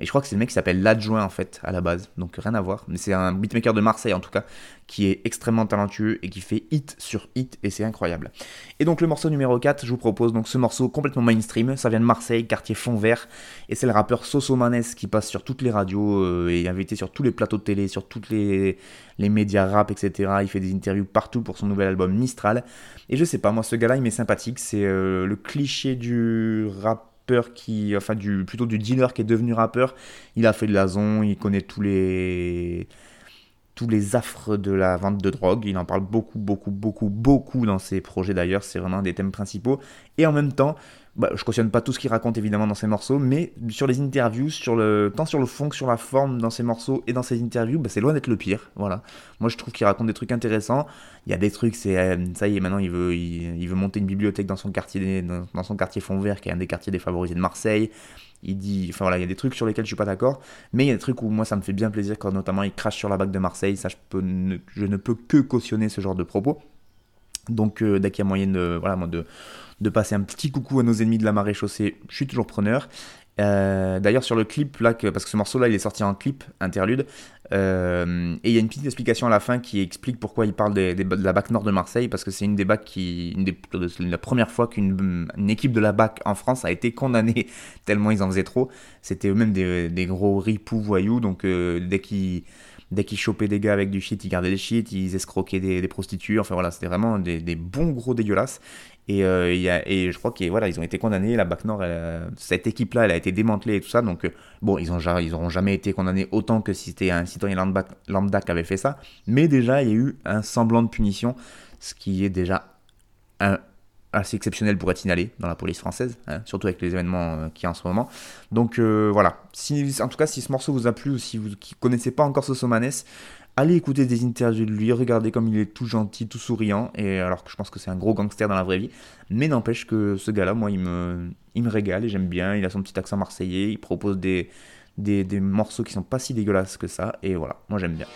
Speaker 1: et je crois que c'est le mec qui s'appelle l'adjoint en fait à la base, donc rien à voir. Mais c'est un beatmaker de Marseille en tout cas, qui est extrêmement talentueux et qui fait hit sur hit et c'est incroyable. Et donc le morceau numéro 4, je vous propose donc ce morceau complètement mainstream, ça vient de Marseille, quartier Fond Vert, et c'est le rappeur Sosomanes qui passe sur toutes les radios euh, et invité sur tous les plateaux de télé, sur tous les, les médias rap, etc. Il fait des interviews partout pour son nouvel album Mistral. Et je sais pas, moi ce gars-là il m'est sympathique, c'est euh, le cliché du rap qui, enfin du, plutôt du dealer qui est devenu rappeur. Il a fait de la zone, il connaît tous les tous les affres de la vente de drogue. Il en parle beaucoup, beaucoup, beaucoup, beaucoup dans ses projets d'ailleurs. C'est vraiment un des thèmes principaux. Et en même temps, bah, je cautionne pas tout ce qu'il raconte évidemment dans ses morceaux, mais sur les interviews, tant sur le fond que sur la forme dans ses morceaux et dans ses interviews, bah, c'est loin d'être le pire. Voilà. Moi je trouve qu'il raconte des trucs intéressants. Il y a des trucs, c'est euh, ça y est, maintenant il veut, il, veut monter une bibliothèque dans son quartier, dans, son quartier Fond Vert, qui est un des quartiers défavorisés de Marseille. Il dit, enfin voilà, il y a des trucs sur lesquels je suis pas d'accord, mais il y a des trucs où moi ça me fait bien plaisir quand notamment il crache sur la bague de Marseille. Ça, je ne peux que cautionner ce genre de propos. Donc euh, dès qu'il y a moyen de, voilà, moi, de, de passer un petit coucou à nos ennemis de la marée chaussée, je suis toujours preneur. Euh, d'ailleurs sur le clip là, parce que ce morceau là il est sorti en clip interlude, euh, et il y a une petite explication à la fin qui explique pourquoi il parle de la BAC Nord de Marseille, parce que c'est une des BAC qui, des, la première fois qu'une équipe de la BAC en France a été condamnée tellement ils en faisaient trop. C'était eux-mêmes des, gros ripoux voyous, donc dès qu'ils dès qu'ils chopaient des gars avec du shit, ils gardaient des shit, ils escroquaient des, prostituées, enfin voilà, c'était vraiment des, bons gros dégueulasses. Et, euh, et je crois qu'ils voilà, ont été condamnés, la BAC Nord, cette équipe-là, elle a été démantelée et tout ça, donc euh, bon, ils, ont, ils auront jamais été condamnés autant que si c'était un citoyen lambda, lambda qui avait fait ça, mais déjà, il y a eu un semblant de punition, ce qui est déjà assez exceptionnel pour être signalé dans la police française, hein, surtout avec les événements euh, qu'il y a en ce moment. Donc euh, voilà, si, en tout cas si ce morceau vous a plu ou si vous ne connaissez pas encore Sosomanes, allez écouter des interviews de lui, regardez comme il est tout gentil, tout souriant, et alors que je pense que c'est un gros gangster dans la vraie vie, mais n'empêche que ce gars-là, moi, il me, il me régale et j'aime bien, il a son petit accent marseillais, il propose des, des, des morceaux qui sont pas si dégueulasses que ça, et voilà, moi j'aime bien.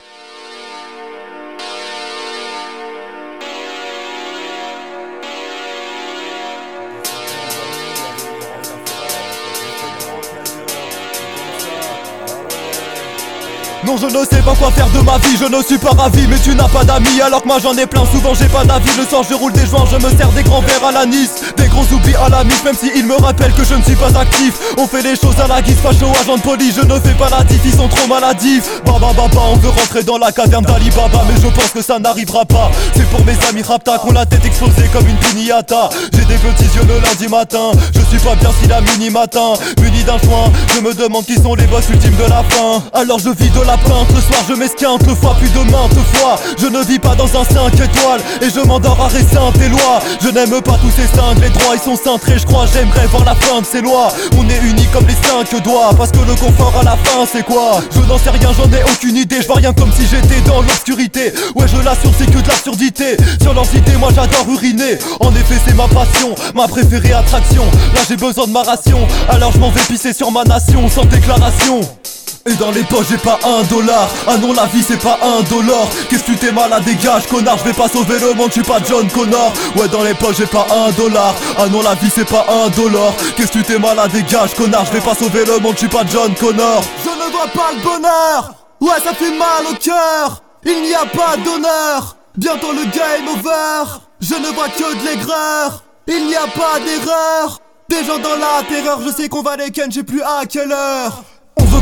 Speaker 10: Non je ne sais pas quoi faire de ma vie, je ne suis pas ravi Mais tu n'as pas d'amis alors que moi j'en ai plein Souvent j'ai pas d'avis, le soir je roule des joints Je me sers des grands verres à la Nice Des gros oublis à la mise Même si me rappellent que je ne suis pas actif. On fait les choses à la guise, facho, agent de police Je ne fais pas la diff, ils sont trop maladifs. Baba baba, on veut rentrer dans la caverne d'Ali Baba Mais je pense que ça n'arrivera pas. C'est pour mes amis rapta qu'on la tête explosée comme une pignata J'ai des petits yeux le lundi matin Je suis pas bien si la mini matin. Muni d'un joint, je me demande qui sont les boss ultimes de la fin. Alors je vis de la soir je m'esquinte le fois puis de maintes fois. Je ne vis pas dans un 5 étoiles Et je m'endors à récent tes lois. Je n'aime pas tous ces cinq Les droits ils sont cintrés je crois. J'aimerais voir la fin de ces lois. On est unis comme les cinq doigts Parce que le confort à la fin c'est quoi? Je n'en sais rien j'en ai aucune idée. Je vois rien comme si j'étais dans l'obscurité. Ouais je l'assure c'est que de l'absurdité. Sur leur cité moi j'adore uriner. En effet c'est ma passion Ma préférée attraction. Là j'ai besoin de ma ration. Alors je m'en vais pisser sur ma nation Sans déclaration et dans les poches j'ai pas un dollar. Ah non la vie c'est pas un dollar. Qu'est-ce que tu t'es malade dégage connard. Je vais pas sauver le monde je suis pas John Connor. Ouais dans les poches j'ai pas un dollar. Ah non la vie c'est pas un dollar. Qu'est-ce que tu t'es malade dégage connard. Je vais pas sauver le monde je suis pas John Connor. Je ne vois pas le bonheur. Ouais ça fait mal au cœur. Il n'y a pas d'honneur. Bientôt le game over. Je ne vois que de l'aigreur. Il n'y a pas d'erreur. Des gens dans la terreur Je sais qu'on va les ken j'ai plus à quelle heure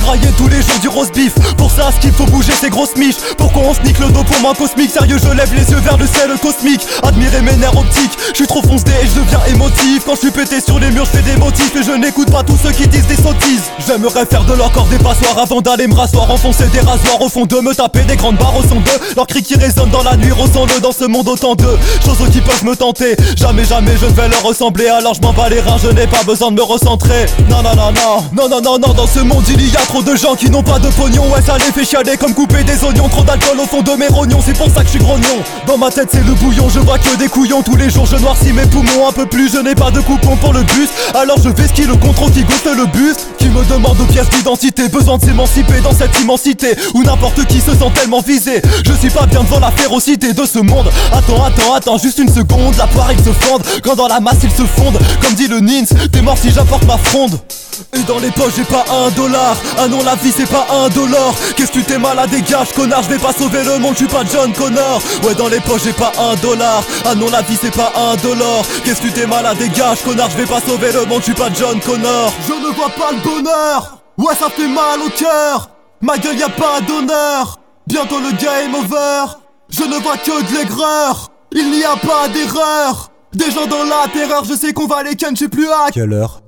Speaker 10: grailler tous les jours du roast beef. Pour ça ce qu'il faut bouger c'est grosses miches Pourquoi on snique le dos pour moi cosmique? Sérieux je lève les yeux vers le ciel cosmique. Admirer mes nerfs optiques. Je suis trop foncé et je deviens émotif. Quand je suis pété sur les murs mur, je fais des motifs. Et je n'écoute pas tous ceux qui disent des sottises. J'aimerais faire de leur corps des passoires avant d'aller me rasseoir, enfoncer des rasoirs au fond d'eux, me taper des grandes barres au son d'eux. Leurs cris qui résonnent dans la nuit, ressent-le dans ce monde autant de choses qui peuvent me tenter. Jamais, jamais je vais leur ressembler, alors je m'en bats les reins, je n'ai pas besoin de me recentrer. Non, non, non, non, non, non, non, non, dans ce monde il y a trop de gens qui n'ont pas de pognon. Ouais, ça les fait chialer comme couper des oignons, trop d'alcool au fond de mes rognons, c'est pour ça que je suis grognon. Dans ma tête c'est le bouillon, je vois que des couillons tous les jours, je noircis mes poumons un peu plus, je n'ai pas de coupon pour le bus. Alors je vais skier le contrôle qui gonfle le bus, qui me demande aux pièces d'identité, besoin de s'émanciper dans cette immensité où n'importe qui se sent tellement visé. Je suis pas bien devant la férocité de ce monde. Attends, attends, attends, juste une seconde, la poire ils se fondent, quand dans la masse ils se fondent, comme dit le Nins, t'es mort si j'apporte ma fronde. Et dans les poches j'ai pas un dollar Ah non la vie c'est pas un dollar. Qu'est-ce que tu t'es malade dégage connard Je vais pas sauver le monde je suis pas John Connor. Ouais dans les poches j'ai pas un dollar. Ah non la vie c'est pas un dollar. Qu'est-ce que tu t'es malade dégage connard Je vais pas sauver le monde je suis pas John Connor. Je ne vois pas le bonheur. Ouais ça fait mal au cœur. Ma gueule y a pas d'honneur. Bientôt le game over Je ne vois que de l'aigreur. Il n'y a pas d'erreur. Des gens dans la terreur Je sais qu'on va les ken je sais plus à quelle heure?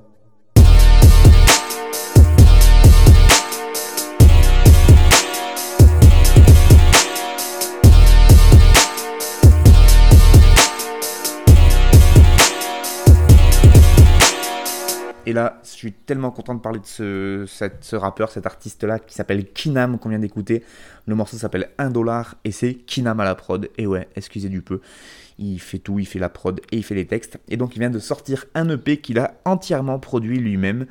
Speaker 1: Et là, je suis tellement content de parler de ce, rappeur, cet artiste-là qui s'appelle Kinam, qu'on vient d'écouter. Le morceau s'appelle 1 dollar et c'est Kinam à la prod. Et ouais, excusez du peu. Il fait tout, il fait la prod et il fait les textes. Et donc il vient de sortir un EP qu'il a entièrement produit lui-même.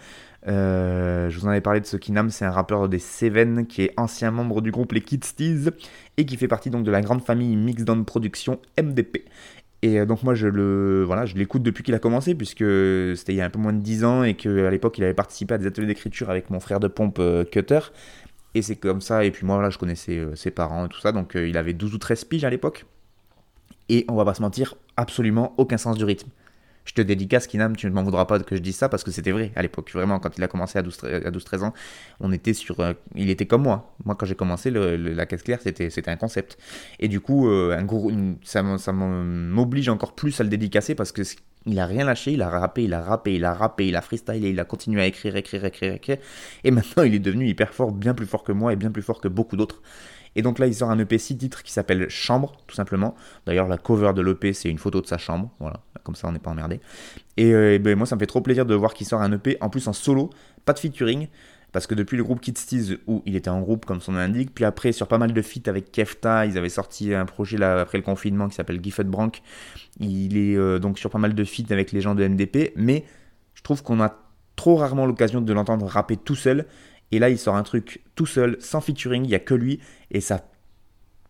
Speaker 1: Euh, je vous en avais parlé de ce Kinam, c'est un rappeur des Seven qui est ancien membre du groupe Les Kidsties et qui fait partie donc de la grande famille Mixdown Production MDP. Et euh, donc moi je le voilà, je l'écoute depuis qu'il a commencé puisque c'était il y a un peu moins de 10 ans et qu'à l'époque il avait participé à des ateliers d'écriture avec mon frère de pompe euh, Cutter. Et c'est comme ça, et puis moi là je connaissais euh, ses parents et tout ça, donc il avait 12 ou 13 piges à l'époque. Et on va pas se mentir, absolument aucun sens du rythme. Je te dédicace, Kinam, tu ne m'en voudras pas que je dise ça parce que c'était vrai à l'époque. Vraiment, quand il a commencé à 12-13 à 12-13 ans, on était sur. euh, il était comme moi. Moi, quand j'ai commencé, la caisse claire, c'était un concept. Et du coup, euh, un ça m'oblige encore plus à le dédicacer parce que il a rien lâché. Il a rappé, il a rappé, il a rappé, il a freestylé, il a continué à écrire, écrire, écrire, écrire. Et maintenant, il est devenu hyper fort, bien plus fort que moi et bien plus fort que beaucoup d'autres. Et donc là, il sort un EP 6 titres qui s'appelle Chambre, tout simplement. D'ailleurs, la cover de l'EP, c'est une photo de sa chambre. Voilà, comme ça, on n'est pas emmerdé. Et euh, ben, moi, ça me fait trop plaisir de voir qu'il sort un EP, en plus en solo, pas de featuring. Parce que depuis le groupe Kids Tease, où il était en groupe comme son nom l'indique, puis après sur pas mal de feats avec Kefta, ils avaient sorti un projet là après le confinement qui s'appelle Gifford Brank. Il est euh, donc sur pas mal de feats avec les gens de MDP, mais je trouve qu'on a trop rarement l'occasion de l'entendre rapper tout seul. Et là, il sort un truc tout seul, sans featuring, il n'y a que lui, et ça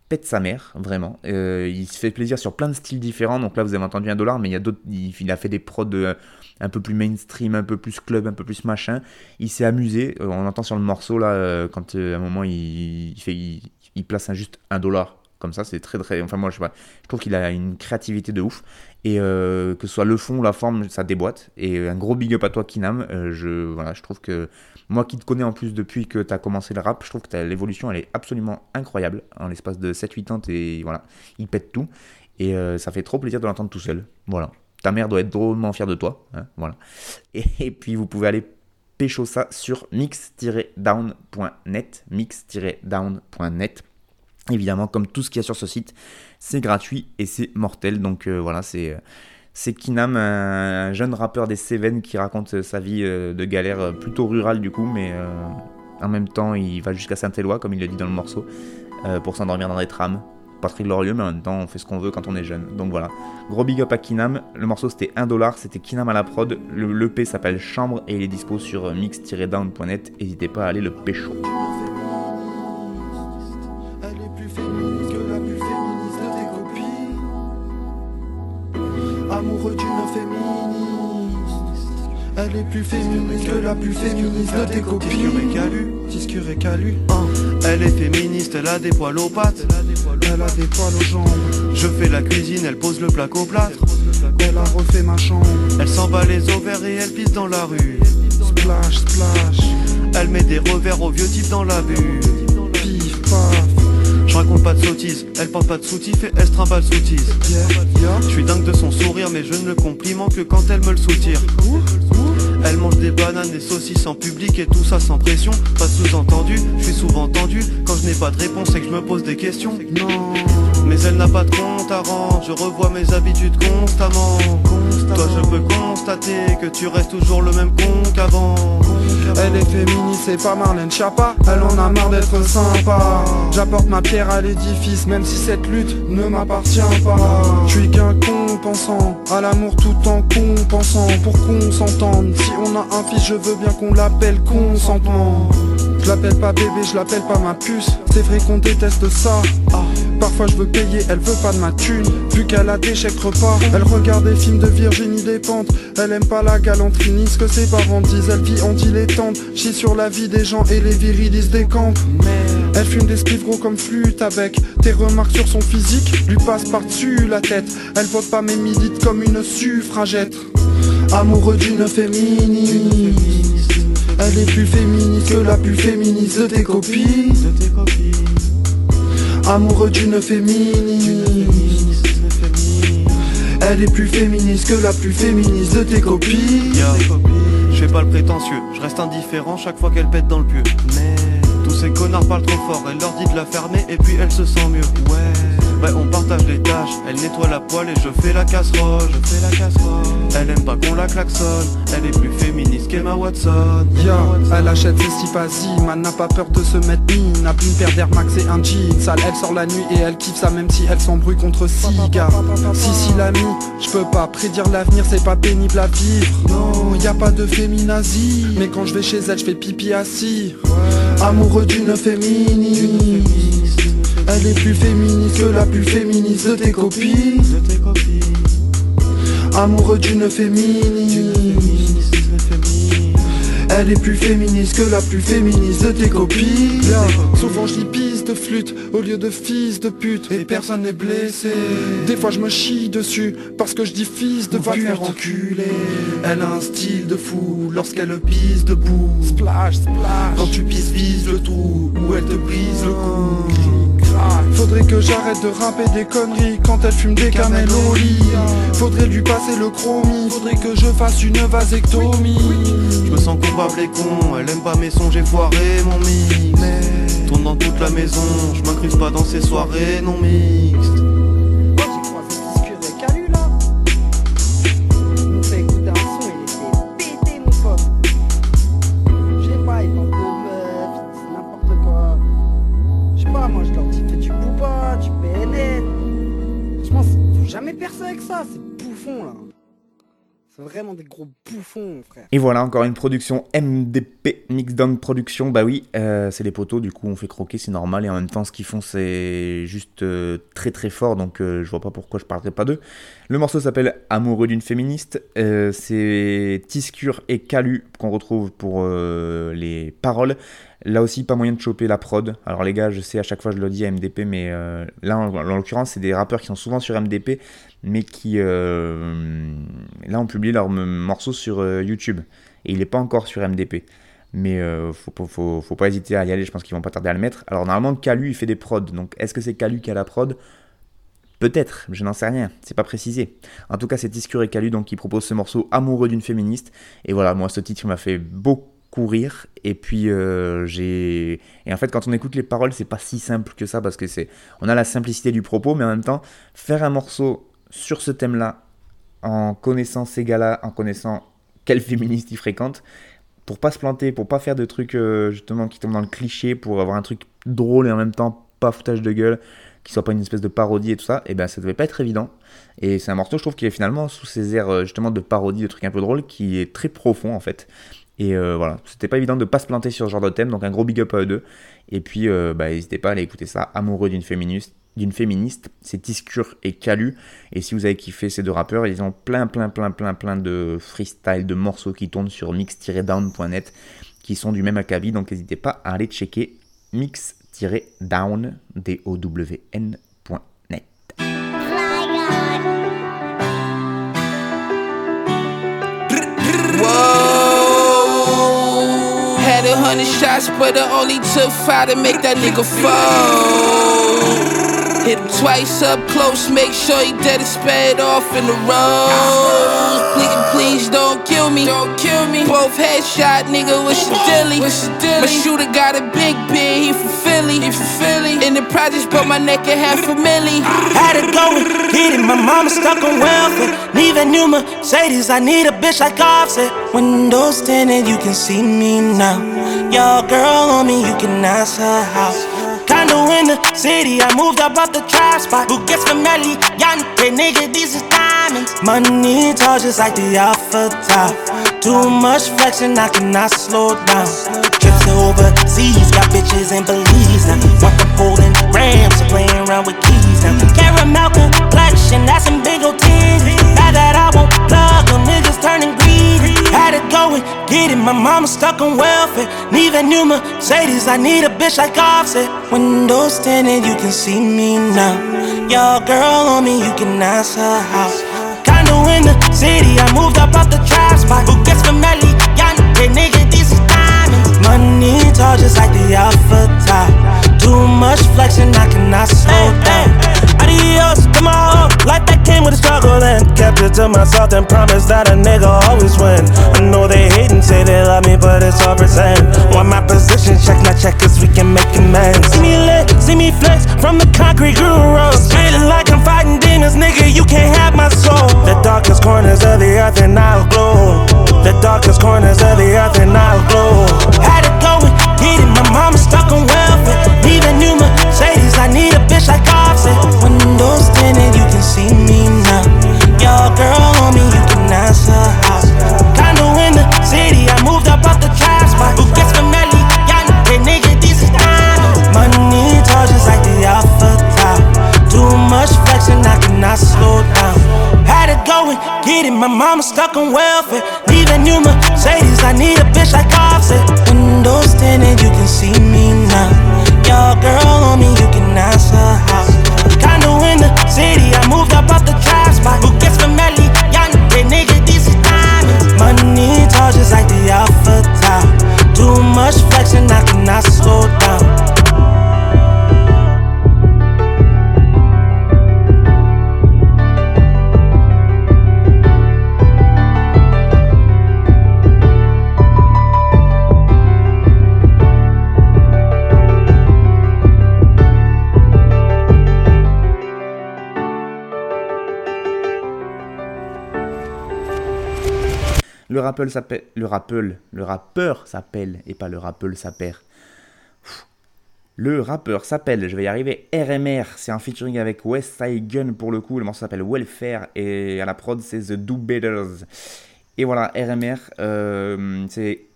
Speaker 1: pète sa mère, vraiment. Euh, il se fait plaisir sur plein de styles différents. Donc là, vous avez entendu un dollar, mais il y a d'autres. Il, a fait des prods euh, un peu plus mainstream, un peu plus club, un peu plus machin. Il s'est amusé. Euh, on entend sur le morceau là, quand à un moment il, fait, il place un, juste un dollar. Comme ça, c'est très très. Enfin, moi, je, sais pas, je trouve qu'il a une créativité de ouf. Et euh, que ce soit le fond la forme, ça déboîte. Et un gros big up à toi, Kinam. Euh, je, voilà, je trouve que moi qui te connais en plus depuis que tu as commencé le rap, je trouve que l'évolution elle est absolument incroyable. En l'espace de 7-8 ans, t'es- voilà, il pète tout. Et euh, ça fait trop plaisir de l'entendre tout seul. Voilà. Ta mère doit être drôlement fière de toi. hein, voilà. Et, et puis vous pouvez aller pécho ça sur mix-down.net. Mix-down.net. Évidemment, comme tout ce qu'il y a sur ce site, c'est gratuit et c'est mortel. Donc euh, voilà, c'est. C'est Kinam, un jeune rappeur des Cévennes qui raconte sa vie euh, de galère euh, plutôt rurale du coup, mais euh, en même temps il va jusqu'à Saint-Éloi, comme il le dit dans le morceau, euh, pour s'endormir dans des trams. Pas très glorieux, mais en même temps on fait ce qu'on veut quand on est jeune. Donc voilà, gros big up à Kinam. Le morceau c'était 1$, c'était Kinam à la prod. Le l'EP s'appelle Chambre et il est dispo sur euh, mix-down.net. N'hésitez pas à aller le pécho.
Speaker 2: Elle est plus féministe que la plus féministe de tes copines. Discure et calu.
Speaker 11: Elle est féministe, elle a des poils aux pattes.
Speaker 2: Elle a des poils aux jambes.
Speaker 11: Je fais la cuisine, elle pose le plat au plâtre.
Speaker 2: Elle a refait ma chambre.
Speaker 11: Elle s'en bat les ovaires et elle pisse dans la rue.
Speaker 2: Splash, splash.
Speaker 11: Elle met des revers aux vieux types dans la vue.
Speaker 2: Pif, paf.
Speaker 11: Je raconte pas de sottises, elle porte pas de soutif et elle se trimballe soutise. Je suis dingue de son sourire, mais je ne le complimente que quand elle me le soutire. Elle mange des bananes, des saucisses en public et tout ça sans pression. Pas sous-entendu, je suis souvent tendu. Quand je n'ai pas de réponse et que je me pose des questions. Non, mais elle n'a pas de compte à rendre. Je revois mes habitudes constamment. Toi, je peux constater que tu restes toujours le même con qu'avant.
Speaker 12: Elle est féministe, c'est pas Marlène Chapa Elle en a marre d'être sympa. J'apporte ma pierre à l'édifice Même si cette lutte ne m'appartient pas. Je suis qu'un compensant À l'amour tout en compensant. Pour qu'on s'entende Si on a un fils je veux bien qu'on l'appelle consentement je l'appelle pas bébé, je l'appelle pas ma puce. C'est vrai qu'on déteste ça. Ah. Parfois je veux payer, elle veut pas de ma thune. Vu qu'elle a des chèques repas Elle regarde des films de Virginie Despentes. Elle aime pas la galanterie ni ce que ses parents disent. Elle vit en dilettante Chie sur la vie des gens et les virilistes des camps. Elle fume des spliffs gros comme flûte avec Tes remarques sur son physique. Lui passent par-dessus la tête. Elle vote pas mais milite comme une suffragette. Amoureux d'une féminine elle est plus féministe que la plus féministe de tes copines. Amoureux d'une féministe. Elle est plus féministe que la plus féministe de tes copines.
Speaker 11: Je fais pas le prétentieux, je reste indifférent chaque fois qu'elle pète dans le pieu. Mais tous ces connards parlent trop fort, elle leur dit de la fermer et puis elle se sent mieux. Ouais Ouais, on partage les tâches. Elle nettoie la poêle et je fais la casserole. Je fais la casserole. Elle aime pas qu'on la klaxonne. Elle est plus féministe qu'Emma Watson.
Speaker 12: Yeah, elle achète ses sipasi. Man n'a pas peur de se mettre mine. N'a plus une paire d'Air Max et un jean. Sale, elle sort la nuit et elle kiffe ça même si elle s'embrouille contre gars Si, si, l'ami, je peux pas prédire l'avenir, c'est pas pénible à vivre. Non, y a pas de féminazie. Mais quand je vais chez elle, je fais pipi assis. Amoureux d'une féminine. Elle est plus féministe que la plus féministe de tes copines. Amoureux d'une féminine elle est plus féministe que la plus féministe de tes copines. Souvent je pisse de flûte au lieu de fils de pute. Et personne n'est blessé. Des fois je me chie dessus parce que je dis fils de va faire enculer. Elle a un style de fou lorsqu'elle pisse debout. Splash, splash. Quand tu pisses vise le trou ou elle te brise le cou Faudrait que j'arrête de rapper des conneries quand elle fume des camels au lit. Faudrait lui passer le chromie, faudrait que je fasse une vasectomie.
Speaker 11: Je me sens coupable et con, elle aime pas mes sons, j'ai foiré mon mix. Tourne dans toute la maison, je m'incruste pas dans ces soirées non mixtes.
Speaker 12: C'est vraiment des gros bouffons, frère.
Speaker 1: Et voilà, encore une production MDP, Mixdown Production. Bah oui, euh, c'est les poteaux, du coup on fait croquer, c'est normal. Et en même temps, ce qu'ils font, c'est juste euh, très très fort. Donc euh, je vois pas pourquoi je parlerai pas d'eux. Le morceau s'appelle Amoureux d'une féministe. c'est Tiscure et Calu qu'on retrouve pour les paroles. Là aussi, pas moyen de choper la prod. Alors les gars, je sais, à chaque fois je le dis à MDP, mais là, en l'occurrence, c'est des rappeurs qui sont souvent sur MDP mais qui euh, là ont publié leur morceau sur euh, YouTube et il n'est pas encore sur MDP. Mais euh, faut, faut, faut, pas hésiter à y aller, je pense qu'ils vont pas tarder à le mettre. Alors normalement Calu il fait des prods, donc est-ce que c'est Calu qui a la prod? Peut-être, je n'en sais rien, c'est pas précisé. En tout cas c'est Tiscure et Calu donc qui propose ce morceau Amoureux d'une féministe. Et voilà, moi ce titre m'a fait beaucoup rire et puis j'ai et en fait quand on écoute les paroles c'est pas si simple que ça parce que c'est on a la simplicité du propos mais en même temps faire un morceau sur ce thème-là, en connaissant ces gars-là, en connaissant quel féministe ils fréquentent, pour pas se planter, pour pas faire de trucs euh, justement qui tombent dans le cliché, pour avoir un truc drôle et en même temps pas foutage de gueule, qui soit pas une espèce de parodie et tout ça, et eh ben ça devait pas être évident. Et c'est un morceau, je trouve, qui est finalement sous ces airs euh, justement de parodie, de trucs un peu drôles, qui est très profond en fait. Et euh, voilà, c'était pas évident de pas se planter sur ce genre de thème, donc un gros big up à eux deux. Et puis, bah, n'hésitez pas à aller écouter ça, Amoureux d'une féministe, c'est Tiscure et Calu. Et si vous avez kiffé ces deux rappeurs, ils ont plein, plein, plein, plein, plein de freestyle, de morceaux qui tournent sur mix-down.net qui sont du même acabit. Donc n'hésitez pas à aller checker mix-down, D-O-W-N.net.
Speaker 13: a hundred shots, but it only took five to make that nigga fall. Hit him twice up close, make sure he dead and sped off in the road. Nigga, please don't kill me. Don't kill me. Both headshot, nigga, what's your dilly? What's your dilly? My shooter got a big beard, he from Philly. He from Philly. In the projects, but my neck at half a milli.
Speaker 14: Had it going, get it. My mama stuck on welfare. Neither new Mercedes, I need a bitch like Offset. Windows tinted, you can see me now. Your girl on me, you can ask her house. Condo in the city, I moved up out the trap spot. Who gets familiar? Yante, nigga, these is diamonds. Money tall just like the alpha top. Too much flexing, I cannot slow down. Trips to overseas, got bitches in Belize now. Want the holding grams, playing around with keys now. Caramel complexion, that's some big old titties. Bad that I won't plug them, niggas turning greedy. Had it going, get it. My mama stuck on welfare. Need a new Mercedes, I need a bitch like Offset. Windows tinted, you can see me now. Your girl on me, you can ask her house. Condo in the city, I moved up off the trap spot. Who gets familiar? Yante, nigga, these is diamonds. Money tall, just like the alpha top. Too much flexing, I cannot slow down. Adios to my hoe, life that came with a struggle and kept it to myself and promised that a nigga always win. I know they hate and say they love me, but it's all pretend. Want my position, check my check, cause we can make amends. See me lit, see me flex from the concrete road. Straight like I'm fighting demons, nigga, you can't have my soul. The darkest corners of the earth and I'll glow. The darkest corners of the stuck on welfare.
Speaker 1: Le rappeur s'appelle. Et pas le rappel s'appelle. Le rappeur s'appelle, je vais y arriver, RMR. C'est un featuring avec West Side Gun pour le coup. Le morceau s'appelle Welfare. Et à la prod, c'est The Do Betters. Et voilà, RMR. euh, c'est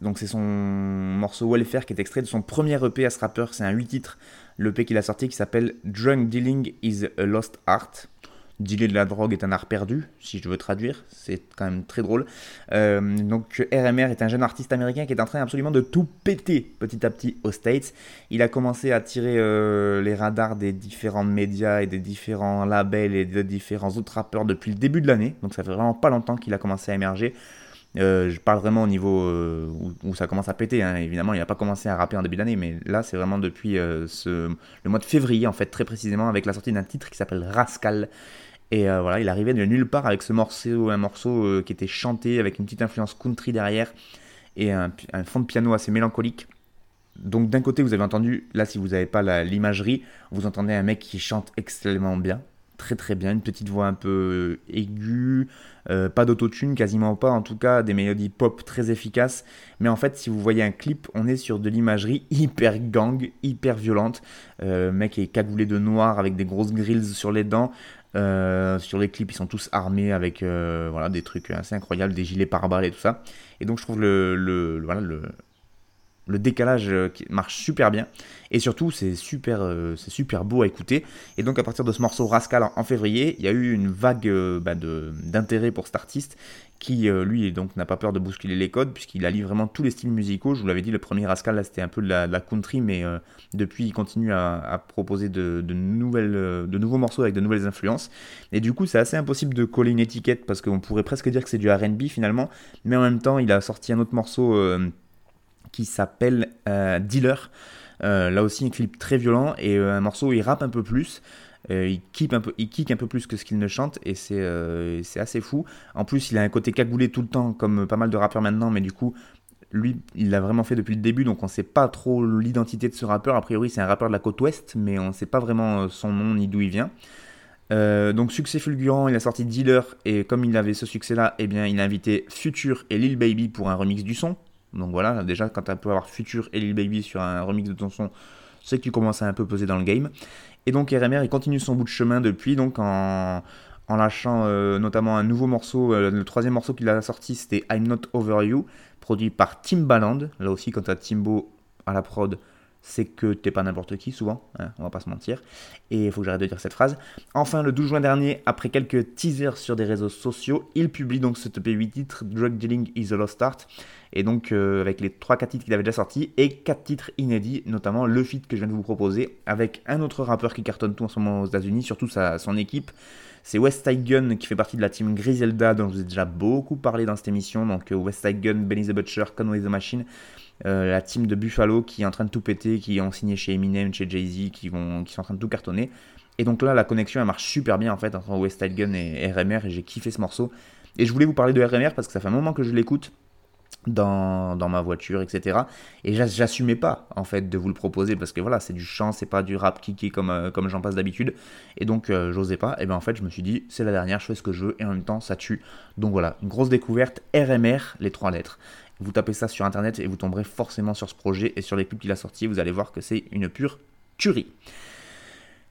Speaker 1: donc c'est son morceau Welfare qui est extrait de son premier EP à ce rappeur. C'est un 8 titres. Le EP qu'il a sorti qui s'appelle Drunk Dealing is a Lost Art. Dealer de la drogue est un art perdu, si je veux traduire, c'est quand même très drôle. Euh, donc RMR est un jeune artiste américain qui est en train absolument de tout péter petit à petit aux States. Il a commencé à tirer euh, les radars des différents médias et des différents labels et des différents autres rappeurs depuis le début de l'année, donc ça fait vraiment pas longtemps qu'il a commencé à émerger. Euh, je parle vraiment au niveau où, ça commence à péter. hein. Évidemment, il n'a pas commencé à rapper en début d'année, mais là, c'est vraiment depuis le mois de février, en fait, très précisément, avec la sortie d'un titre qui s'appelle Rascal. Et euh, voilà, il arrivait de nulle part avec ce morceau, un morceau euh, qui était chanté avec une petite influence country derrière et un, fond de piano assez mélancolique. Donc d'un côté, vous avez entendu, là si vous n'avez pas l'imagerie, vous entendez un mec qui chante extrêmement bien, très très bien, une petite voix un peu aiguë, euh, pas d'autotune, quasiment pas, en tout cas des mélodies pop très efficaces. Mais en fait, si vous voyez un clip, on est sur de l'imagerie hyper gang, hyper violente. Euh, mec est cagoulé de noir avec des grosses grilles sur les dents. Euh, sur les clips, ils sont tous armés avec euh, voilà, des trucs assez incroyables, des gilets pare-balles et tout ça. Et donc je trouve le, le- le- voilà, le, le décalage euh, marche super bien. Et surtout c'est super euh, c'est super beau à écouter. Et donc à partir de ce morceau Rascal en, février il y a eu une vague euh, bah, d'intérêt pour cet artiste qui lui n'a pas peur de bousculer les codes puisqu'il allie vraiment tous les styles musicaux. Je vous l'avais dit le premier Rascal là c'était un peu de la, country mais depuis il continue à, proposer de, nouvelles de nouveaux morceaux avec de nouvelles influences. Et du coup c'est assez impossible de coller une étiquette parce qu'on pourrait presque dire que c'est du R&B finalement. Mais en même temps il a sorti un autre morceau qui s'appelle Dealer. là aussi un clip très violent et un morceau où il rappe un peu plus. il, kick un peu, plus que ce qu'il ne chante et c'est assez fou. En plus, il a un côté cagoulé tout le temps, comme pas mal de rappeurs maintenant, mais du coup, lui, il l'a vraiment fait depuis le début, donc on ne sait pas trop l'identité de ce rappeur. A priori, c'est un rappeur de la côte ouest, mais on ne sait pas vraiment son nom ni d'où il vient. Euh, donc succès fulgurant, il a sorti Dealer et comme il avait ce succès-là, eh bien il a invité Future et Lil Baby pour un remix du son. Donc voilà, déjà quand tu peux avoir Future et Lil Baby sur un remix de ton son, c'est que tu commences à un peu peser dans le game. Et donc RMR, il continue son bout de chemin depuis, donc en, lâchant euh, notamment un nouveau morceau. Euh, le troisième morceau qu'il a sorti, c'était I'm Not Over You, produit par Timbaland. Là aussi, quand tu as Timbo à la prod, c'est que t'es pas n'importe qui, souvent, hein, on va pas se mentir. Et il faut que j'arrête de dire cette phrase. Enfin, le 12 juin dernier, après quelques teasers sur des réseaux sociaux, il publie donc ce EP 8 titres, Drug Dealing is a Lost Art. Et donc, euh, avec les 3-4 titres qu'il avait déjà sortis, et 4 titres inédits, notamment le feat que je viens de vous proposer, avec un autre rappeur qui cartonne tout en ce moment aux États-Unis, surtout sa, son équipe. C'est West Side Gun qui fait partie de la team Griselda, dont je vous ai déjà beaucoup parlé dans cette émission. Donc, euh, West Side Gun, Benny the Butcher, Conway the Machine. Euh, la team de Buffalo qui est en train de tout péter, qui ont signé chez Eminem, chez Jay-Z, qui, qui sont en train de tout cartonner. Et donc là, la connexion, elle marche super bien en fait entre West Side Gun et RMR, et j'ai kiffé ce morceau. Et je voulais vous parler de RMR parce que ça fait un moment que je l'écoute dans, dans, ma voiture, etc. Et j'assumais pas, en fait, de vous le proposer, parce que voilà, c'est du chant, c'est pas du rap kické comme, euh, comme j'en passe d'habitude. Et donc, euh, j'osais pas. Et bien, en fait, je me suis dit, c'est la dernière, je fais ce que je veux, et en même temps, ça tue. Donc voilà, grosse découverte, RMR, les trois lettres. Vous tapez ça sur internet et vous tomberez forcément sur ce projet et sur les clips qu'il a sortis. Vous allez voir que c'est une pure tuerie.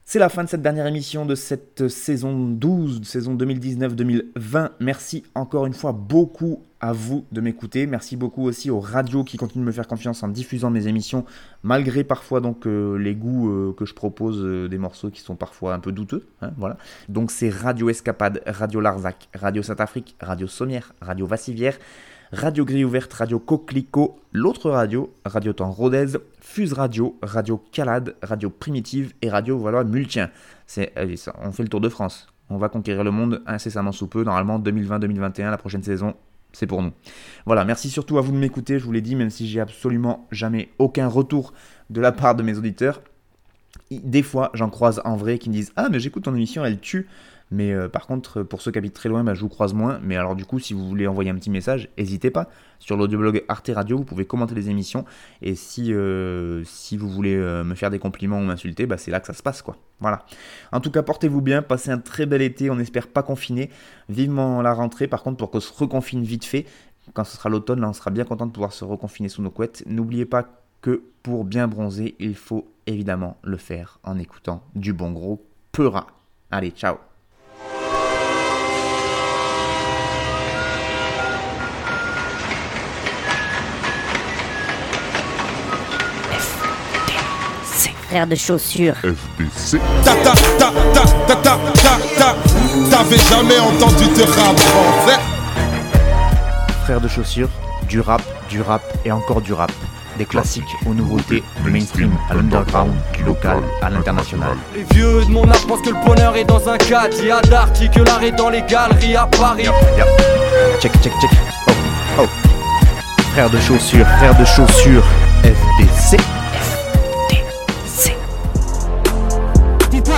Speaker 1: C'est la fin de cette dernière émission de cette saison 12, saison 2019-2020. Merci encore une fois beaucoup à vous de m'écouter. Merci beaucoup aussi aux radios qui continuent de me faire confiance en diffusant mes émissions, malgré parfois donc euh, les goûts euh, que je propose euh, des morceaux qui sont parfois un peu douteux. Hein, voilà. Donc c'est Radio Escapade, Radio Larzac, Radio Saint-Afrique, Radio Sommière, Radio Vassivière. Radio Grille Ouverte, Radio Coquelicot, l'autre radio, Radio Temps Rodez, Fuse Radio, Radio Calade, Radio Primitive et Radio Voilà Multien. On fait le tour de France. On va conquérir le monde incessamment sous peu. Normalement, 2020-2021, la prochaine saison, c'est pour nous. Voilà, merci surtout à vous de m'écouter, je vous l'ai dit, même si j'ai absolument jamais aucun retour de la part de mes auditeurs. Des fois, j'en croise en vrai qui me disent Ah, mais j'écoute ton émission, elle tue. Mais euh, par contre, pour ceux qui habitent très loin, bah, je vous croise moins. Mais alors, du coup, si vous voulez envoyer un petit message, n'hésitez pas. Sur l'audioblog Arte Radio, vous pouvez commenter les émissions. Et si, euh, si vous voulez euh, me faire des compliments ou m'insulter, bah, c'est là que ça se passe, quoi. Voilà. En tout cas, portez-vous bien, passez un très bel été. On espère pas confiner. Vivement la rentrée, par contre, pour qu'on se reconfine vite fait. Quand ce sera l'automne, là, on sera bien content de pouvoir se reconfiner sous nos couettes. N'oubliez pas que pour bien bronzer, il faut évidemment le faire en écoutant du bon gros Peura. Allez, ciao
Speaker 15: frère de chaussures.
Speaker 16: FBC. Ta ta ta ta ta ta ta ta. T'avais jamais entendu de rap français.
Speaker 1: Frère de chaussures, du rap, du rap et encore du rap. Des classiques aux nouveautés, du mainstream à l'underground, du local à l'international.
Speaker 17: Les vieux de mon âge pensent que le bonheur est dans un cadre. Il y a d'arty que l'art est dans les galeries à Paris.
Speaker 1: Check, check, check. Oh, oh. Frère de chaussures, frère de chaussures, FDC.